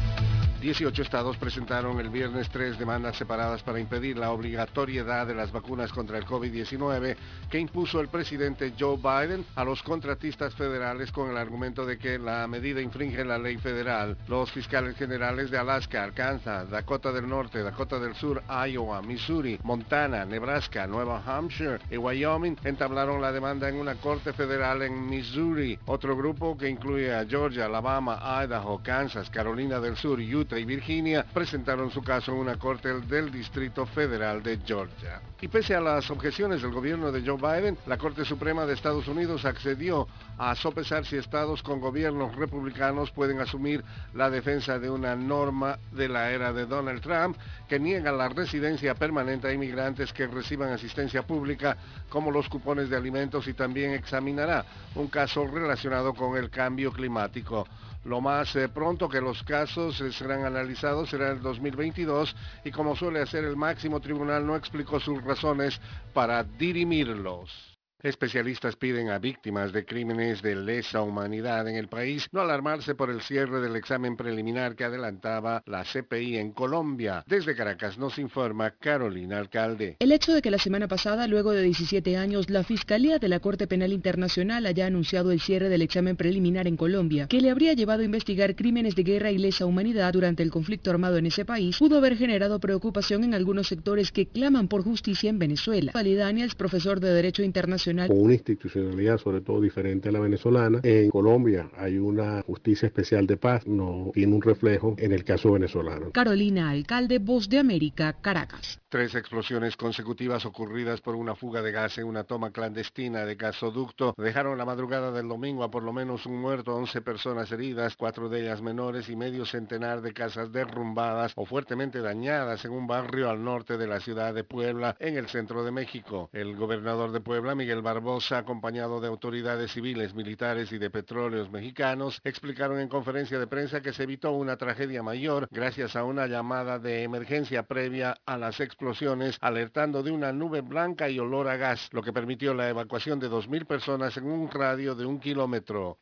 [SPEAKER 11] 18 estados presentaron el viernes tres demandas separadas para impedir la obligatoriedad de las vacunas contra el COVID-19 que impuso el presidente Joe Biden a los contratistas federales con el argumento de que la medida infringe la ley federal. Los fiscales generales de Alaska, Arkansas, Dakota del Norte, Dakota del Sur, Iowa, Missouri, Montana, Nebraska, Nueva Hampshire y Wyoming entablaron la demanda en una corte federal en Missouri. Otro grupo que incluye a Georgia, Alabama, Idaho, Kansas, Carolina del Sur, Utah, y Virginia presentaron su caso en una corte del Distrito Federal de Georgia. Y pese a las objeciones del gobierno de Joe Biden, la Corte Suprema de Estados Unidos accedió a sopesar si estados con gobiernos republicanos pueden asumir la defensa de una norma de la era de Donald Trump que niega la residencia permanente a inmigrantes que reciban asistencia pública como los cupones de alimentos y también examinará un caso relacionado con el cambio climático. Lo más eh, pronto que los casos eh, serán analizados será el 2022 y como suele hacer el máximo tribunal no explicó sus razones para dirimirlos. Especialistas piden a víctimas de crímenes de lesa humanidad en el país no alarmarse por el cierre del examen preliminar que adelantaba la CPI en Colombia. Desde Caracas nos informa Carolina Alcalde.
[SPEAKER 12] El hecho de que la semana pasada, luego de 17 años, la Fiscalía de la Corte Penal Internacional haya anunciado el cierre del examen preliminar en Colombia, que le habría llevado a investigar crímenes de guerra y lesa humanidad durante el conflicto armado en ese país, pudo haber generado preocupación en algunos sectores que claman por justicia en Venezuela. Ali Daniels, profesor de Derecho Internacional
[SPEAKER 13] con una institucionalidad sobre todo diferente a la venezolana. En Colombia hay una justicia especial de paz, no tiene un reflejo en el caso venezolano.
[SPEAKER 12] Carolina Alcalde, Voz de América, Caracas.
[SPEAKER 11] Tres explosiones consecutivas ocurridas por una fuga de gas en una toma clandestina de gasoducto dejaron la madrugada del domingo a por lo menos un muerto, 11 personas heridas, cuatro de ellas menores y medio centenar de casas derrumbadas o fuertemente dañadas en un barrio al norte de la ciudad de Puebla, en el centro de México. El gobernador de Puebla, Miguel Barbosa, acompañado de autoridades civiles, militares y de petróleos mexicanos, explicaron en conferencia de prensa que se evitó una tragedia mayor gracias a una llamada de emergencia previa a las explosiones alertando de una nube blanca y olor a gas, lo que permitió la evacuación de 2.000 personas en un radio de un kilómetro.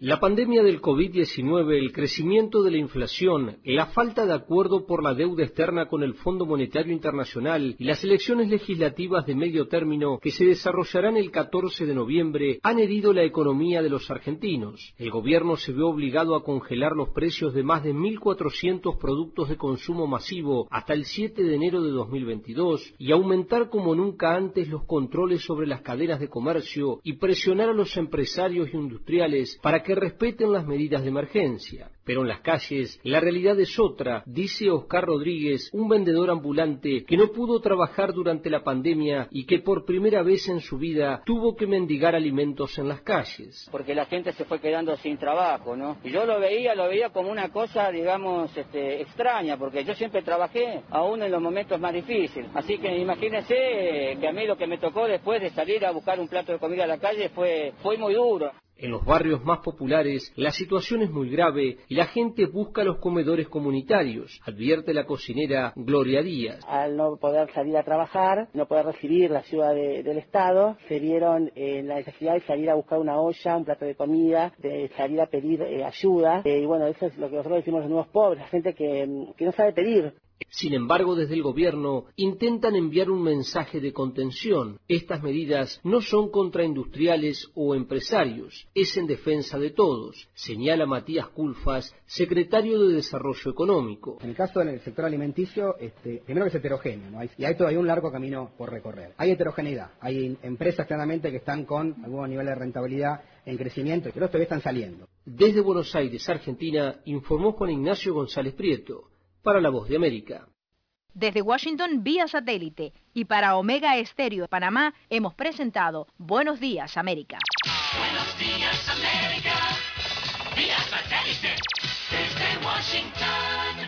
[SPEAKER 14] La pandemia del COVID-19, el crecimiento de la inflación, la falta de acuerdo por la deuda externa con el Fondo Monetario Internacional y las elecciones legislativas de medio término que se desarrollarán el 14 de noviembre han herido la economía de los argentinos. El gobierno se vio obligado a congelar los precios de más de 1.400 productos de consumo masivo hasta el 7 de enero de 2022 y aumentar como nunca antes los controles sobre las cadenas de comercio y presionar a los empresarios y industriales para que que respeten las medidas de emergencia. Pero en las calles la realidad es otra, dice Oscar Rodríguez, un vendedor ambulante que no pudo trabajar durante la pandemia y que por primera vez en su vida tuvo que mendigar alimentos en las calles.
[SPEAKER 15] Porque la gente se fue quedando sin trabajo, ¿no? Y yo lo veía, lo veía como una cosa, digamos, este, extraña, porque yo siempre trabajé, aún en los momentos más difíciles. Así que imagínense que a mí lo que me tocó después de salir a buscar un plato de comida a la calle fue, fue muy duro.
[SPEAKER 14] En los barrios más populares la situación es muy grave y la gente busca los comedores comunitarios, advierte la cocinera Gloria Díaz.
[SPEAKER 16] Al no poder salir a trabajar, no poder recibir la ayuda del Estado, se vieron en la necesidad de salir a buscar una olla, un plato de comida, de salir a pedir eh, ayuda. Eh, y bueno, eso es lo que nosotros decimos los nuevos pobres, la gente que no sabe pedir.
[SPEAKER 14] Sin embargo, desde el gobierno intentan enviar un mensaje de contención. Estas medidas no son contra industriales o empresarios, es en defensa de todos, señala Matías Culfas, secretario de Desarrollo Económico.
[SPEAKER 17] En el caso del sector alimenticio, este, primero que es heterogéneo, ¿no? y hay todavía un largo camino por recorrer. Hay heterogeneidad, hay empresas claramente que están con algún nivel de rentabilidad en crecimiento y que todavía están saliendo.
[SPEAKER 14] Desde Buenos Aires, Argentina, informó Juan Ignacio González Prieto para la voz de América.
[SPEAKER 18] Desde Washington vía satélite y para Omega Estéreo de Panamá hemos presentado Buenos Días América.
[SPEAKER 19] Buenos Días América vía satélite desde Washington.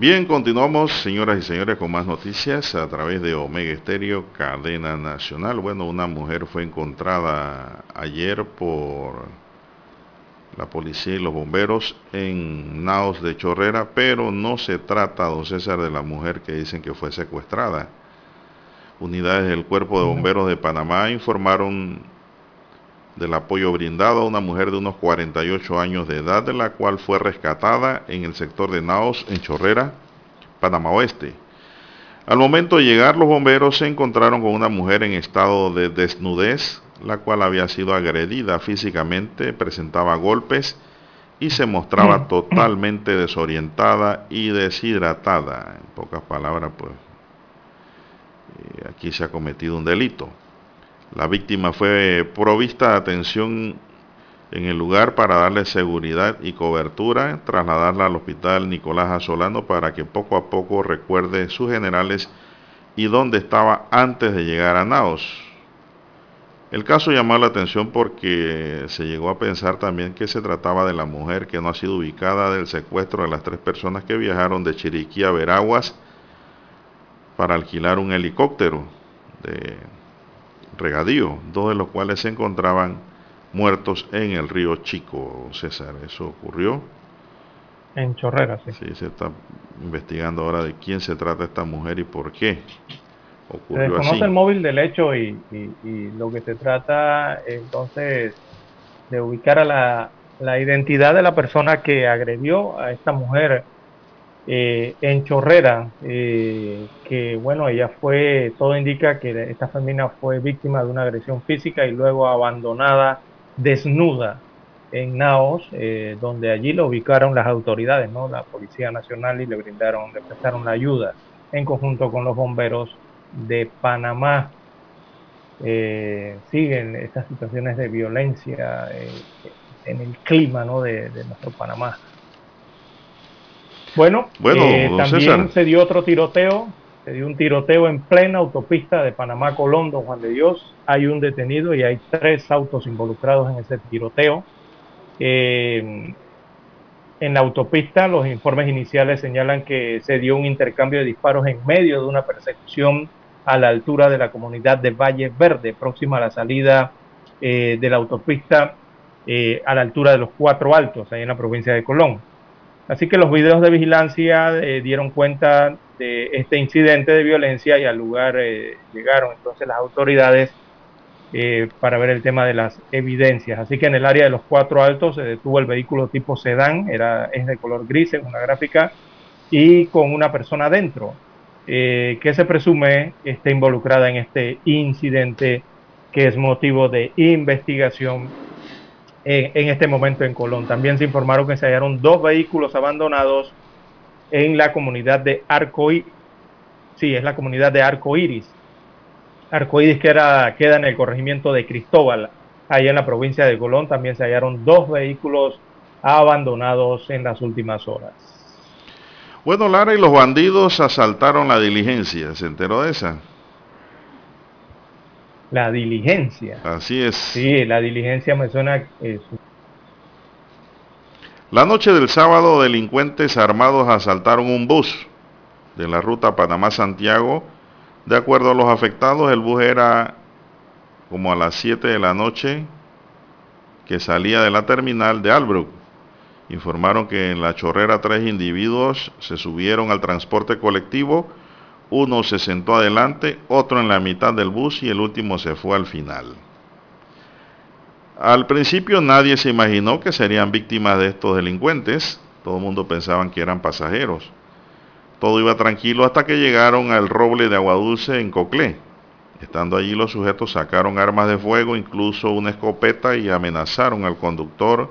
[SPEAKER 1] Bien, continuamos, señoras y señores, con más noticias a través de Omega Estéreo, cadena nacional. Bueno, una mujer fue encontrada ayer por la policía y los bomberos en Naos de Chorrera, pero no se trata, don César, de la mujer que dicen que fue secuestrada. Unidades del Cuerpo de Bomberos de Panamá informaron del apoyo brindado a una mujer de unos 48 años de edad, de la cual fue rescatada en el sector de Naos, en Chorrera, Panamá Oeste. Al momento de llegar, los bomberos se encontraron con una mujer en estado de desnudez, la cual había sido agredida físicamente, presentaba golpes y se mostraba totalmente desorientada y deshidratada. En pocas palabras, pues eh, aquí se ha cometido un delito. La víctima fue provista de atención en el lugar para darle seguridad y cobertura, trasladarla al hospital Nicolás Asolano para que poco a poco recuerde sus generales y dónde estaba antes de llegar a Naos. El caso llamó la atención porque se llegó a pensar también que se trataba de la mujer que no ha sido ubicada del secuestro de las tres personas que viajaron de Chiriquí a Veraguas para alquilar un helicóptero de regadío, dos de los cuales se encontraban muertos en el río Chico, César. Eso ocurrió.
[SPEAKER 3] En Chorrera, sí.
[SPEAKER 1] Sí, se está investigando ahora de quién se trata esta mujer y por qué.
[SPEAKER 3] Se desconoce el móvil del hecho y, y, lo que se trata entonces de ubicar a la, la identidad de la persona que agredió a esta mujer eh, en Chorrera, eh, que bueno, ella fue, todo indica que esta femina fue víctima de una agresión física y luego abandonada desnuda en Naos, eh, donde allí lo ubicaron las autoridades, ¿no? la Policía Nacional y le brindaron, le prestaron la ayuda en conjunto con los bomberos de Panamá. siguen estas situaciones de violencia en el clima ¿no? de nuestro Panamá. Bueno, eh, también se dio otro tiroteo, se dio un tiroteo en plena autopista de Panamá Colón, Don Juan de Dios. Hay un detenido y hay tres autos involucrados en ese tiroteo. Eh, en la autopista, los informes iniciales señalan que se dio un intercambio de disparos en medio de una persecución a la altura de la comunidad de Valle Verde, próxima a la salida eh, de la autopista a la altura de los Cuatro Altos, ahí en la provincia de Colón. Así que los videos de vigilancia eh, dieron cuenta de este incidente de violencia y al lugar eh, llegaron entonces las autoridades eh, para ver el tema de las evidencias. Así que en el área de los cuatro altos se detuvo el vehículo tipo sedán, era, es de color gris en una gráfica, y con una persona dentro, que se presume esté involucrada en este incidente que es motivo de investigación en, este momento en Colón. También se informaron que se hallaron dos vehículos abandonados en la comunidad de Arcoíris. Sí, es la comunidad de Arcoíris. Arcoíris que era, queda en el corregimiento de Cristóbal, ahí en la provincia de Colón. También se hallaron dos vehículos abandonados en las últimas horas.
[SPEAKER 1] Bueno, Lara, y los bandidos asaltaron la diligencia. ¿Se enteró de esa?
[SPEAKER 3] La diligencia.
[SPEAKER 1] Así es.
[SPEAKER 3] Sí, la diligencia me suena... Eh,
[SPEAKER 1] la noche del sábado, delincuentes armados asaltaron un bus de la ruta Panamá-Santiago. De acuerdo a los afectados, el bus era como a las 7 de la noche que salía de la terminal de Albrook. Informaron que en la chorrera tres individuos se subieron al transporte colectivo uno se sentó adelante, otro en la mitad del bus y el último se fue al final. Al principio nadie se imaginó que serían víctimas de estos delincuentes. Todo el mundo pensaba que eran pasajeros. Todo iba tranquilo hasta que llegaron al roble de agua dulce en Coclé. Estando allí los sujetos sacaron armas de fuego, incluso una escopeta y amenazaron al conductor,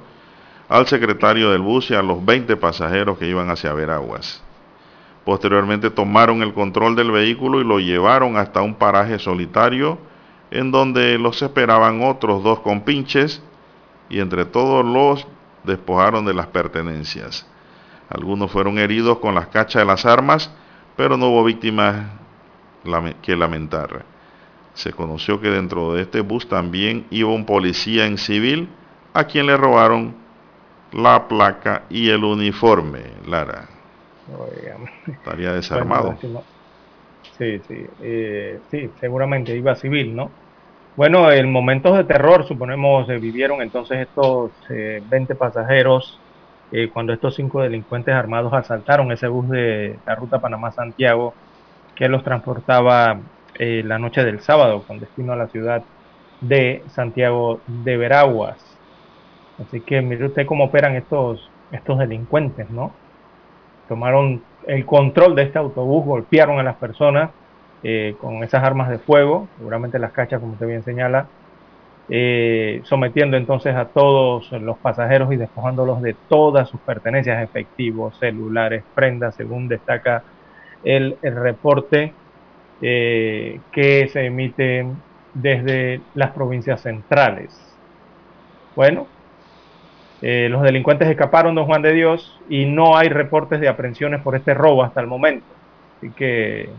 [SPEAKER 1] al secretario del bus y a los 20 pasajeros que iban hacia Veraguas. Posteriormente tomaron el control del vehículo y lo llevaron hasta un paraje solitario en donde los esperaban otros dos compinches y entre todos los despojaron de las pertenencias. Algunos fueron heridos con las cachas de las armas, pero no hubo víctimas que lamentar. Se conoció que dentro de este bus también iba un policía en civil a quien le robaron la placa y el uniforme, Lara. Estaría desarmado.
[SPEAKER 3] sí, sí, eh, sí, seguramente iba civil, ¿no? Bueno, en momentos de terror, suponemos, eh, vivieron entonces estos 20 pasajeros cuando estos cinco delincuentes armados asaltaron ese bus de la ruta Panamá-Santiago que los transportaba la noche del sábado con destino a la ciudad de Santiago de Veraguas. Así que mire usted cómo operan estos, estos delincuentes, ¿no? Tomaron el control de este autobús, golpearon a las personas eh, con esas armas de fuego, seguramente las cachas, como usted bien señala, eh, sometiendo entonces a todos los pasajeros y despojándolos de todas sus pertenencias, efectivos, celulares, prendas, según destaca el, reporte eh, que se emite desde las provincias centrales. Bueno, eh, los delincuentes escaparon, don Juan de Dios, y no hay reportes de aprehensiones por este robo hasta el momento. Así que...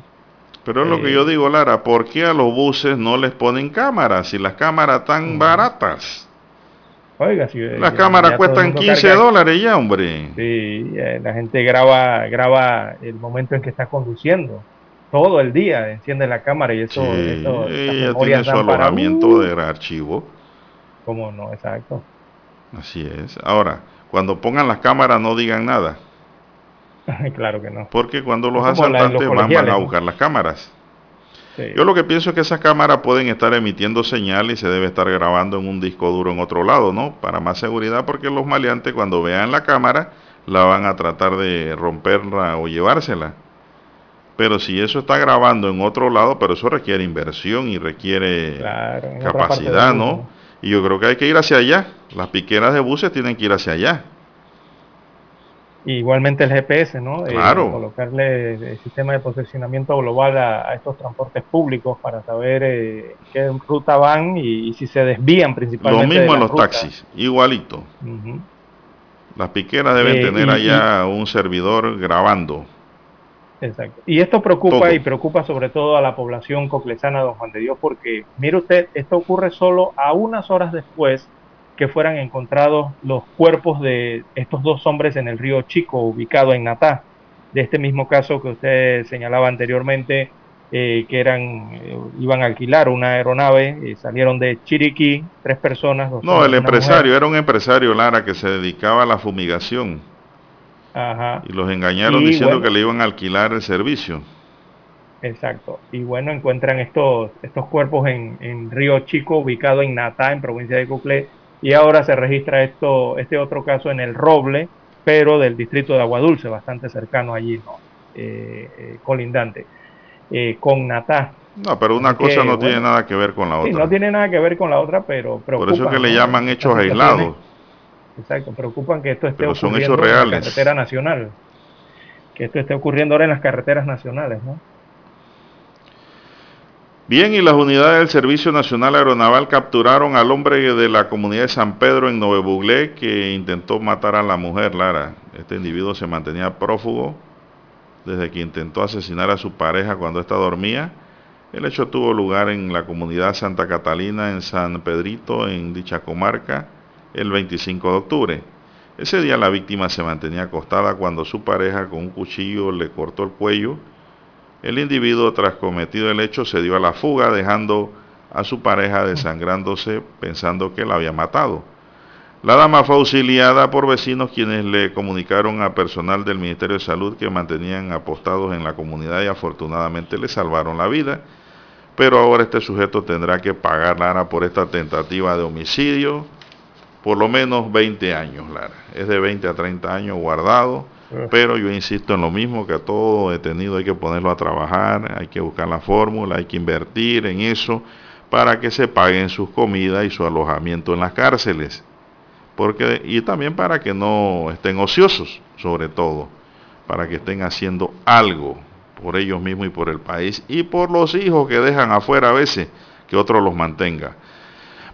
[SPEAKER 1] Pero es lo que yo eh, digo, Lara, ¿por qué a los buses no les ponen cámaras si las cámaras tan mm. baratas?
[SPEAKER 3] Oiga, si
[SPEAKER 1] las cámaras cuestan 15 dólares ya, hombre.
[SPEAKER 3] Sí, la gente graba, graba el momento en que está conduciendo. Todo el día enciende la cámara y eso...
[SPEAKER 1] Sí, ella tiene su alojamiento de archivo.
[SPEAKER 3] ¿Cómo no? Exacto.
[SPEAKER 1] Así es. Ahora, cuando pongan las cámaras no digan nada.
[SPEAKER 3] claro que no.
[SPEAKER 1] Porque cuando los asaltantes van, a buscar las cámaras. Yo lo que pienso es que esas cámaras pueden estar emitiendo señal y se debe estar grabando en un disco duro en otro lado, ¿no? Para más seguridad, porque los maleantes cuando vean la cámara la van a tratar de romperla o llevársela. Pero si eso está grabando en otro lado, pero eso requiere inversión y requiere capacidad, ¿no? Y yo creo que hay que ir hacia allá. Las piqueras de buses tienen que ir hacia allá.
[SPEAKER 3] Igualmente el GPS, ¿no?
[SPEAKER 1] Eh, claro.
[SPEAKER 3] colocarle el sistema de posicionamiento global a, estos transportes públicos para saber eh, qué ruta van y, si se desvían principalmente.
[SPEAKER 1] Lo mismo en los taxis, igualito. Las piqueras deben eh, tener allá un servidor grabando
[SPEAKER 3] Exacto. Y esto preocupa y preocupa sobre todo a la población coclesana Don Juan de Dios porque, mire usted, esto ocurre solo a unas horas después que fueran encontrados los cuerpos de estos dos hombres en el río Chico, ubicado en Natá. De este mismo caso que usted señalaba anteriormente, eh, que eran eh, iban a alquilar una aeronave, eh, salieron de Chiriquí, tres personas.
[SPEAKER 1] no, el empresario, era un empresario, Lara, que se dedicaba a la fumigación y los engañaron diciendo que le iban a alquilar el servicio.
[SPEAKER 3] Exacto. Y bueno, encuentran estos, estos cuerpos en, Río Chico, ubicado en Natá, en provincia de Cuclé. Y ahora se registra esto, este otro caso en el Roble, pero del distrito de Aguadulce, bastante cercano allí, ¿no? Eh, eh, colindante, eh, con Natá.
[SPEAKER 1] No, pero una cosa no tiene nada que ver con la otra.
[SPEAKER 3] no tiene nada que ver con la otra, pero
[SPEAKER 1] Por eso es que le llaman hechos aislados.
[SPEAKER 3] Exacto, preocupan que esto esté ocurriendo en la carretera nacional. Que esto esté ocurriendo ahora en las carreteras nacionales, ¿no?
[SPEAKER 1] Bien, y las unidades del Servicio Nacional Aeronaval capturaron al hombre de la comunidad de San Pedro en Buglé que intentó matar a la mujer, Lara. Este individuo se mantenía prófugo desde que intentó asesinar a su pareja cuando ésta dormía. El hecho tuvo lugar en la comunidad Santa Catalina, en San Pedrito, en dicha comarca el 25 de octubre. Ese día la víctima se mantenía acostada cuando su pareja con un cuchillo le cortó el cuello. El individuo, tras cometido el hecho, se dio a la fuga, dejando a su pareja desangrándose pensando que la había matado. La dama fue auxiliada por vecinos quienes le comunicaron a personal del Ministerio de Salud que mantenían apostados en la comunidad y afortunadamente le salvaron la vida. Pero ahora este sujeto tendrá que pagar Lara por esta tentativa de homicidio por lo menos 20 años, Lara. Es de 20 a 30 años guardado, ah. pero yo insisto en lo mismo, que a todo detenido hay que ponerlo a trabajar, hay que buscar la fórmula, hay que invertir en eso para que se paguen sus comidas y su alojamiento en las cárceles. Porque, y también para que no estén ociosos, sobre todo, para que estén haciendo algo por ellos mismos y por el país y por los hijos que dejan afuera a veces, que otro los mantenga.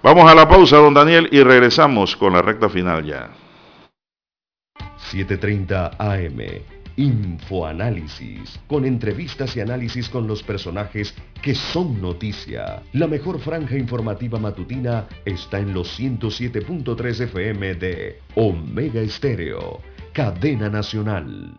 [SPEAKER 1] Vamos a la pausa, don Daniel, y regresamos con la recta final ya.
[SPEAKER 4] 7.30 AM. Infoanálisis, con entrevistas y análisis con los personajes que son noticia. La mejor franja informativa matutina está en los 107.3 FM de Omega Estéreo, cadena nacional.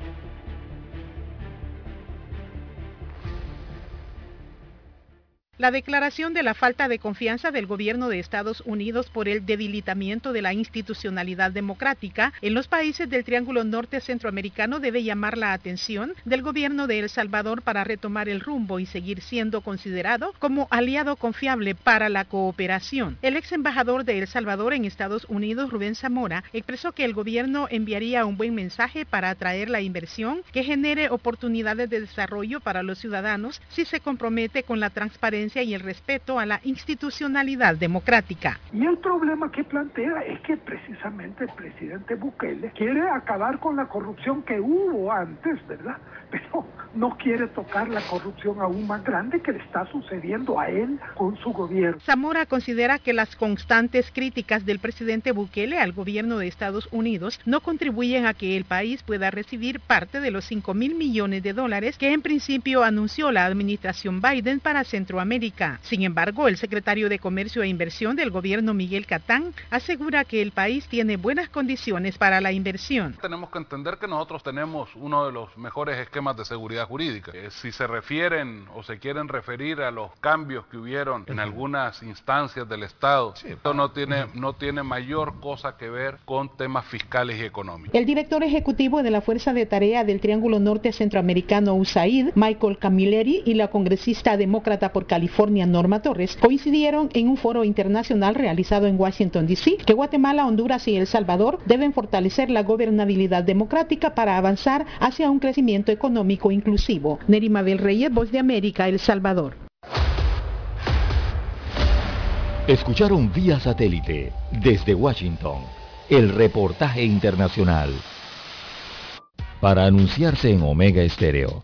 [SPEAKER 20] La declaración de la falta de confianza del gobierno de Estados Unidos por el debilitamiento de la institucionalidad democrática en los países del Triángulo Norte Centroamericano debe llamar la atención del gobierno de El Salvador para retomar el rumbo y seguir siendo considerado como aliado confiable para la cooperación. El ex embajador de El Salvador en Estados Unidos, Rubén Zamora, expresó que el gobierno enviaría un buen mensaje para atraer la inversión que genere oportunidades de desarrollo para los ciudadanos si se compromete con la transparencia y el respeto a la institucionalidad democrática.
[SPEAKER 21] Y el problema que plantea es que precisamente el presidente Bukele quiere acabar con la corrupción que hubo antes, ¿verdad? Pero no quiere tocar la corrupción aún más grande que le está sucediendo a él con su gobierno.
[SPEAKER 20] Zamora considera que las constantes críticas del presidente Bukele al gobierno de Estados Unidos no contribuyen a que el país pueda recibir parte de los 5 mil millones de dólares que en principio anunció la administración Biden para Centroamérica. Sin embargo, el secretario de Comercio e Inversión del gobierno Miguel Catán asegura que el país tiene buenas condiciones para la inversión.
[SPEAKER 22] Tenemos que entender que nosotros tenemos uno de los mejores esquemas de seguridad jurídica. Eh, si se refieren o se quieren referir a los cambios que hubieron en algunas instancias del Estado, esto no tiene, no tiene mayor cosa que ver con temas fiscales y económicos.
[SPEAKER 20] El director ejecutivo de la Fuerza de Tarea del Triángulo Norte Centroamericano USAID, Michael Camilleri, y la congresista demócrata por California, California Norma Torres coincidieron en un foro internacional realizado en Washington, D.C., que Guatemala, Honduras y El Salvador deben fortalecer la gobernabilidad democrática para avanzar hacia un crecimiento económico inclusivo. Nerima del Reyes, Voz de América, El Salvador.
[SPEAKER 2] Escucharon vía satélite desde Washington el reportaje internacional. Para anunciarse en Omega Estéreo,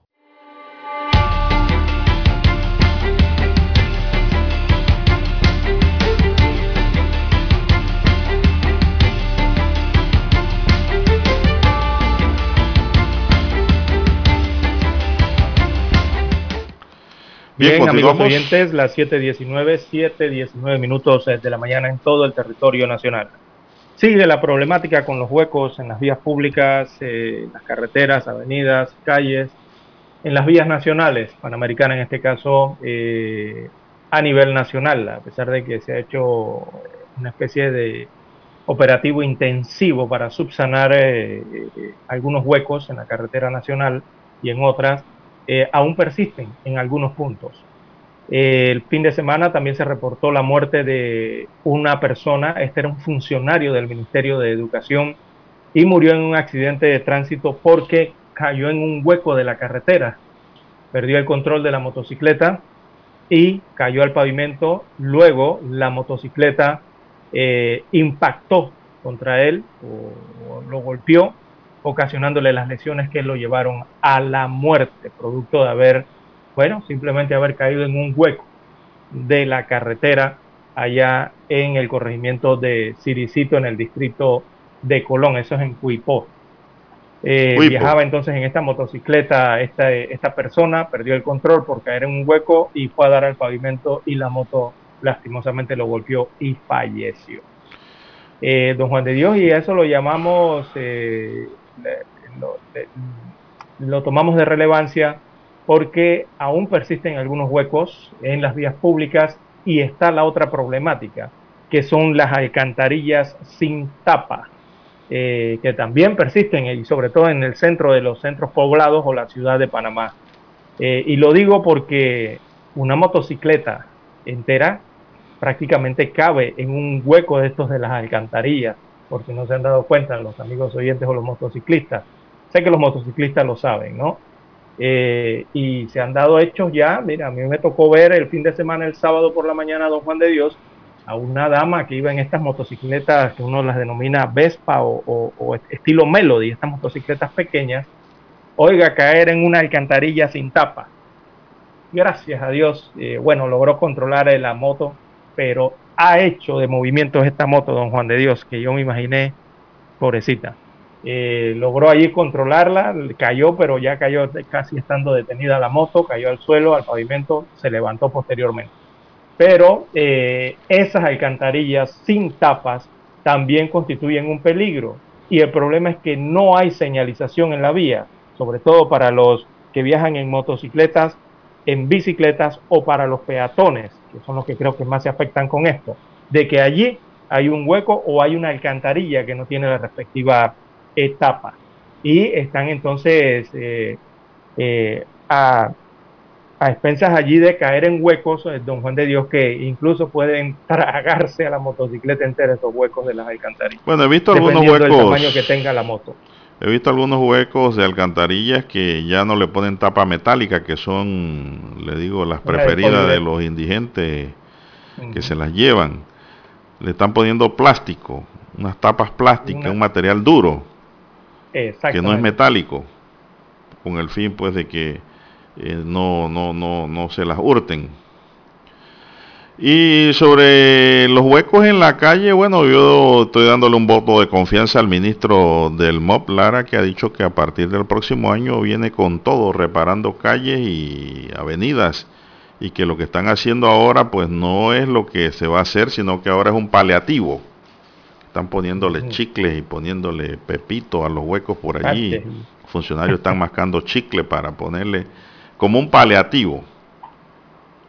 [SPEAKER 3] Bien, amigos oyentes, las 7.19, 7.19 minutos de la mañana en todo el territorio nacional. Sigue la problemática con los huecos en las vías públicas, eh, las carreteras, avenidas, calles, en las vías nacionales, panamericanas en este caso, eh, a nivel nacional, a pesar de que se ha hecho una especie de operativo intensivo para subsanar eh, algunos huecos en la carretera nacional y en otras, eh, aún persisten en algunos puntos. el fin de semana también se reportó la muerte de una persona, este era un funcionario del Ministerio de Educación y murió en un accidente de tránsito porque cayó en un hueco de la carretera, perdió el control de la motocicleta y cayó al pavimento, luego la motocicleta eh, impactó contra él o lo golpeó ocasionándole las lesiones que lo llevaron a la muerte, producto de haber, bueno, simplemente haber caído en un hueco de la carretera allá en el corregimiento de Siricito, en el distrito de Colón, eso es en Cuipó. Eh, viajaba entonces en esta motocicleta esta, esta persona, perdió el control por caer en un hueco y fue a dar al pavimento y la moto lastimosamente lo golpeó y falleció. Eh, don Juan de Dios, y eso lo llamamos, eh, lo, tomamos de relevancia porque aún persisten algunos huecos en las vías públicas y está la otra problemática, que son las alcantarillas sin tapa, eh, que también persisten y sobre todo en el centro de los centros poblados o la ciudad de Panamá. Eh, y lo digo porque una motocicleta entera prácticamente cabe en un hueco de estos de las alcantarillas, por si no se han dado cuenta los amigos oyentes o los motociclistas. Sé que los motociclistas lo saben, ¿no? Eh, y se han dado hechos ya, mira, a mí me tocó ver el fin de semana, el sábado por la mañana, don Juan de Dios, a una dama que iba en estas motocicletas que uno las denomina Vespa o, estilo Melody, estas motocicletas pequeñas, oiga, caer en una alcantarilla sin tapa. Gracias a Dios, eh, bueno, logró controlar la moto, pero ha hecho de movimientos esta moto, don Juan de Dios, que yo me imaginé, pobrecita. Eh, logró allí controlarla, cayó, pero ya cayó casi estando detenida la moto, cayó al suelo, al pavimento, se levantó posteriormente. Pero eh, esas alcantarillas sin tapas también constituyen un peligro y el problema es que no hay señalización en la vía, sobre todo para los que viajan en motocicletas, en bicicletas o para los peatones, que son los que creo que más se afectan con esto, de que allí hay un hueco o hay una alcantarilla que no tiene la respectiva etapa. Y están entonces eh, eh, a, a, expensas allí de caer en huecos, eh, don Juan de Dios, que incluso pueden tragarse a la motocicleta entera esos huecos de las alcantarillas.
[SPEAKER 1] Bueno, he visto algunos huecos.
[SPEAKER 3] Del tamaño que tenga la moto.
[SPEAKER 1] He visto algunos huecos de alcantarillas que ya no le ponen tapa metálica, que son, le digo, las preferidas de los indigentes que se las llevan. Le están poniendo plástico, unas tapas plásticas, un material duro que no es metálico, con el fin pues de que eh, no, no, no, no se las hurten. Y sobre los huecos en la calle, bueno, yo estoy dándole un voto de confianza al ministro del MOP, Lara, que ha dicho que a partir del próximo año viene con todo, reparando calles y avenidas, y que lo que están haciendo ahora pues no es lo que se va a hacer, sino que ahora es un paliativo están poniéndole chicles y poniéndole pepito a los huecos por allí. Funcionarios están mascando chicle para ponerle como un paliativo.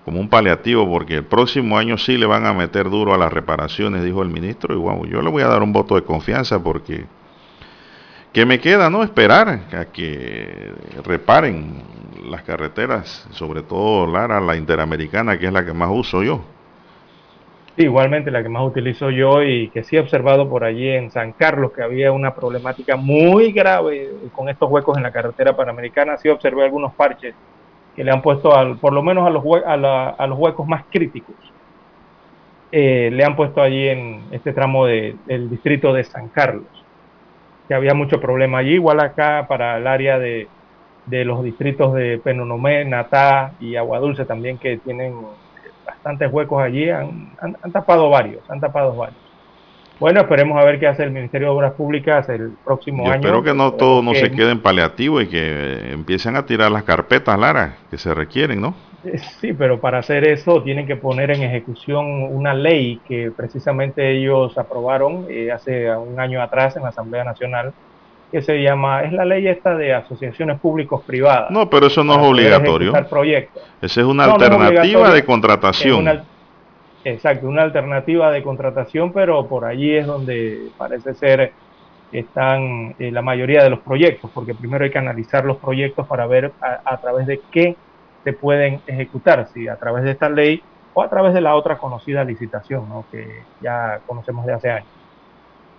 [SPEAKER 1] Como un paliativo, porque el próximo año sí le van a meter duro a las reparaciones, dijo el ministro. Y yo le voy a dar un voto de confianza porque que me queda, ¿no? Esperar a que reparen las carreteras, sobre todo Lara, la interamericana, que es la que más uso yo
[SPEAKER 3] igualmente la que más utilizo yo y que sí he observado por allí en San Carlos que había una problemática muy grave con estos huecos en la carretera panamericana. Sí observé algunos parches que le han puesto al, por lo menos a los, a, los huecos más críticos. Eh, le han puesto allí en este tramo del distrito de San Carlos, que había mucho problema allí, igual acá para el área de, de los distritos de Penonomé, Natá y Aguadulce también que tienen bastantes huecos allí, han, tapado varios, han tapado varios. Bueno, esperemos a ver qué hace el Ministerio de Obras Públicas el próximo año.
[SPEAKER 1] Espero que no todo no se quede en paliativo y que empiecen a tirar las carpetas, Lara, que se requieren, ¿no?
[SPEAKER 3] Eh, sí, pero para hacer eso tienen que poner en ejecución una ley que precisamente ellos aprobaron eh, hace un año atrás en la Asamblea Nacional, que se llama, es la ley esta de asociaciones públicos privadas.
[SPEAKER 1] No, pero eso no es obligatorio. Esa es una alternativa de contratación.
[SPEAKER 3] Exacto, una alternativa de contratación, pero por allí es donde parece ser están eh, la mayoría de los proyectos, porque primero hay que analizar los proyectos para ver a, través de qué se pueden ejecutar, si a través de esta ley o a través de la otra conocida licitación, ¿no? que ya conocemos de hace años.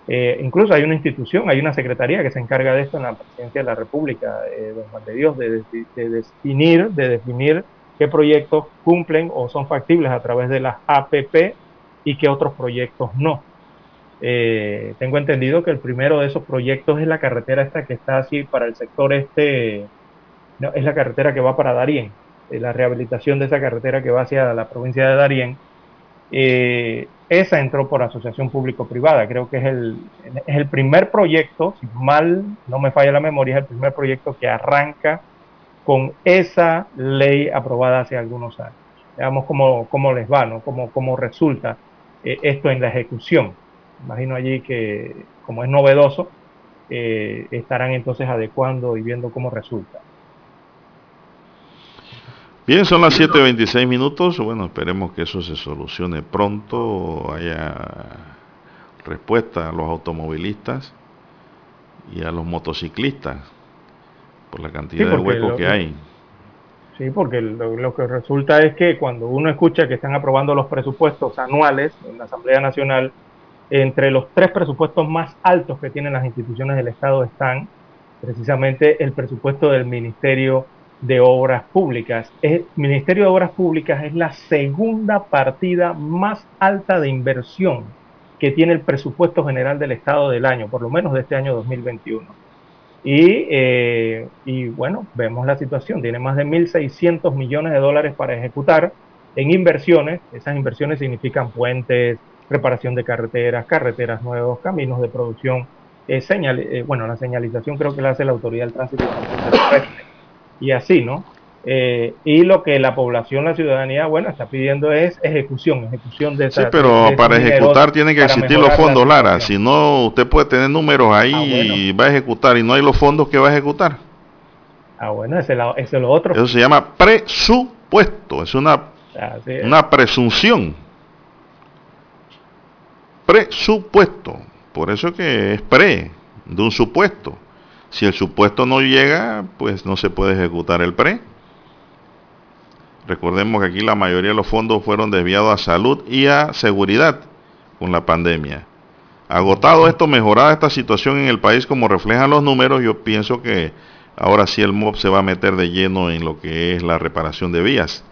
[SPEAKER 3] Eh, incluso hay una institución, hay una secretaría que se encarga de esto en la presidencia de la República, eh, don Juan de Dios, de, definir, de definir qué proyectos cumplen o son factibles a través de las APP y qué otros proyectos no. Eh, tengo entendido que el primero de esos proyectos es la carretera esta que está así para el sector este, es la carretera que va para Darién, la rehabilitación de esa carretera que va hacia la provincia de Darién. Eh, esa entró por asociación público-privada. Creo que es el, es el primer proyecto, si mal no me falla la memoria, es el primer proyecto que arranca con esa ley aprobada hace algunos años. Veamos cómo, cómo les va, ¿no? Cómo, cómo resulta eh, esto en la ejecución. Imagino allí que, como es novedoso, eh, estarán entonces adecuando y viendo cómo resulta.
[SPEAKER 1] Bien, son las 7.26 minutos. Bueno, esperemos que eso se solucione pronto, haya respuesta a los automovilistas y a los motociclistas por la cantidad de huecos que hay.
[SPEAKER 3] Sí, porque lo, lo, que resulta es que cuando uno escucha que están aprobando los presupuestos anuales en la Asamblea Nacional, entre los tres presupuestos más altos que tienen las instituciones del Estado están precisamente el presupuesto del Ministerio de Obras Públicas. El Ministerio de Obras Públicas es la segunda partida más alta de inversión que tiene el presupuesto general del Estado del año, por lo menos de este año 2021. Y, eh, y bueno, vemos la situación, tiene más de 1.600 millones de dólares para ejecutar en inversiones, esas inversiones significan puentes, reparación de carreteras, carreteras nuevos, caminos de producción, eh, señal, eh, bueno, la señalización creo que la hace la Autoridad del Tránsito y así, ¿no? Eh, y lo que la población, la ciudadanía, bueno, está pidiendo es ejecución, ejecución de esa,
[SPEAKER 1] Sí, pero para ejecutar tienen que existir los fondos, Lara. Si no, usted puede tener números ahí ah, bueno. y va a ejecutar y no hay los fondos que va a ejecutar.
[SPEAKER 3] Ah, bueno, ese, ese es lo otro.
[SPEAKER 1] Eso se llama presupuesto, es una, es. una presunción. Presupuesto, por eso que es pre, de un supuesto. Si el supuesto no llega, pues no se puede ejecutar el pre. Recordemos que aquí la mayoría de los fondos fueron desviados a salud y a seguridad con la pandemia. Agotado esto, mejorada esta situación en el país como reflejan los números, yo pienso que ahora sí el MOB se va a meter de lleno en lo que es la reparación de vías.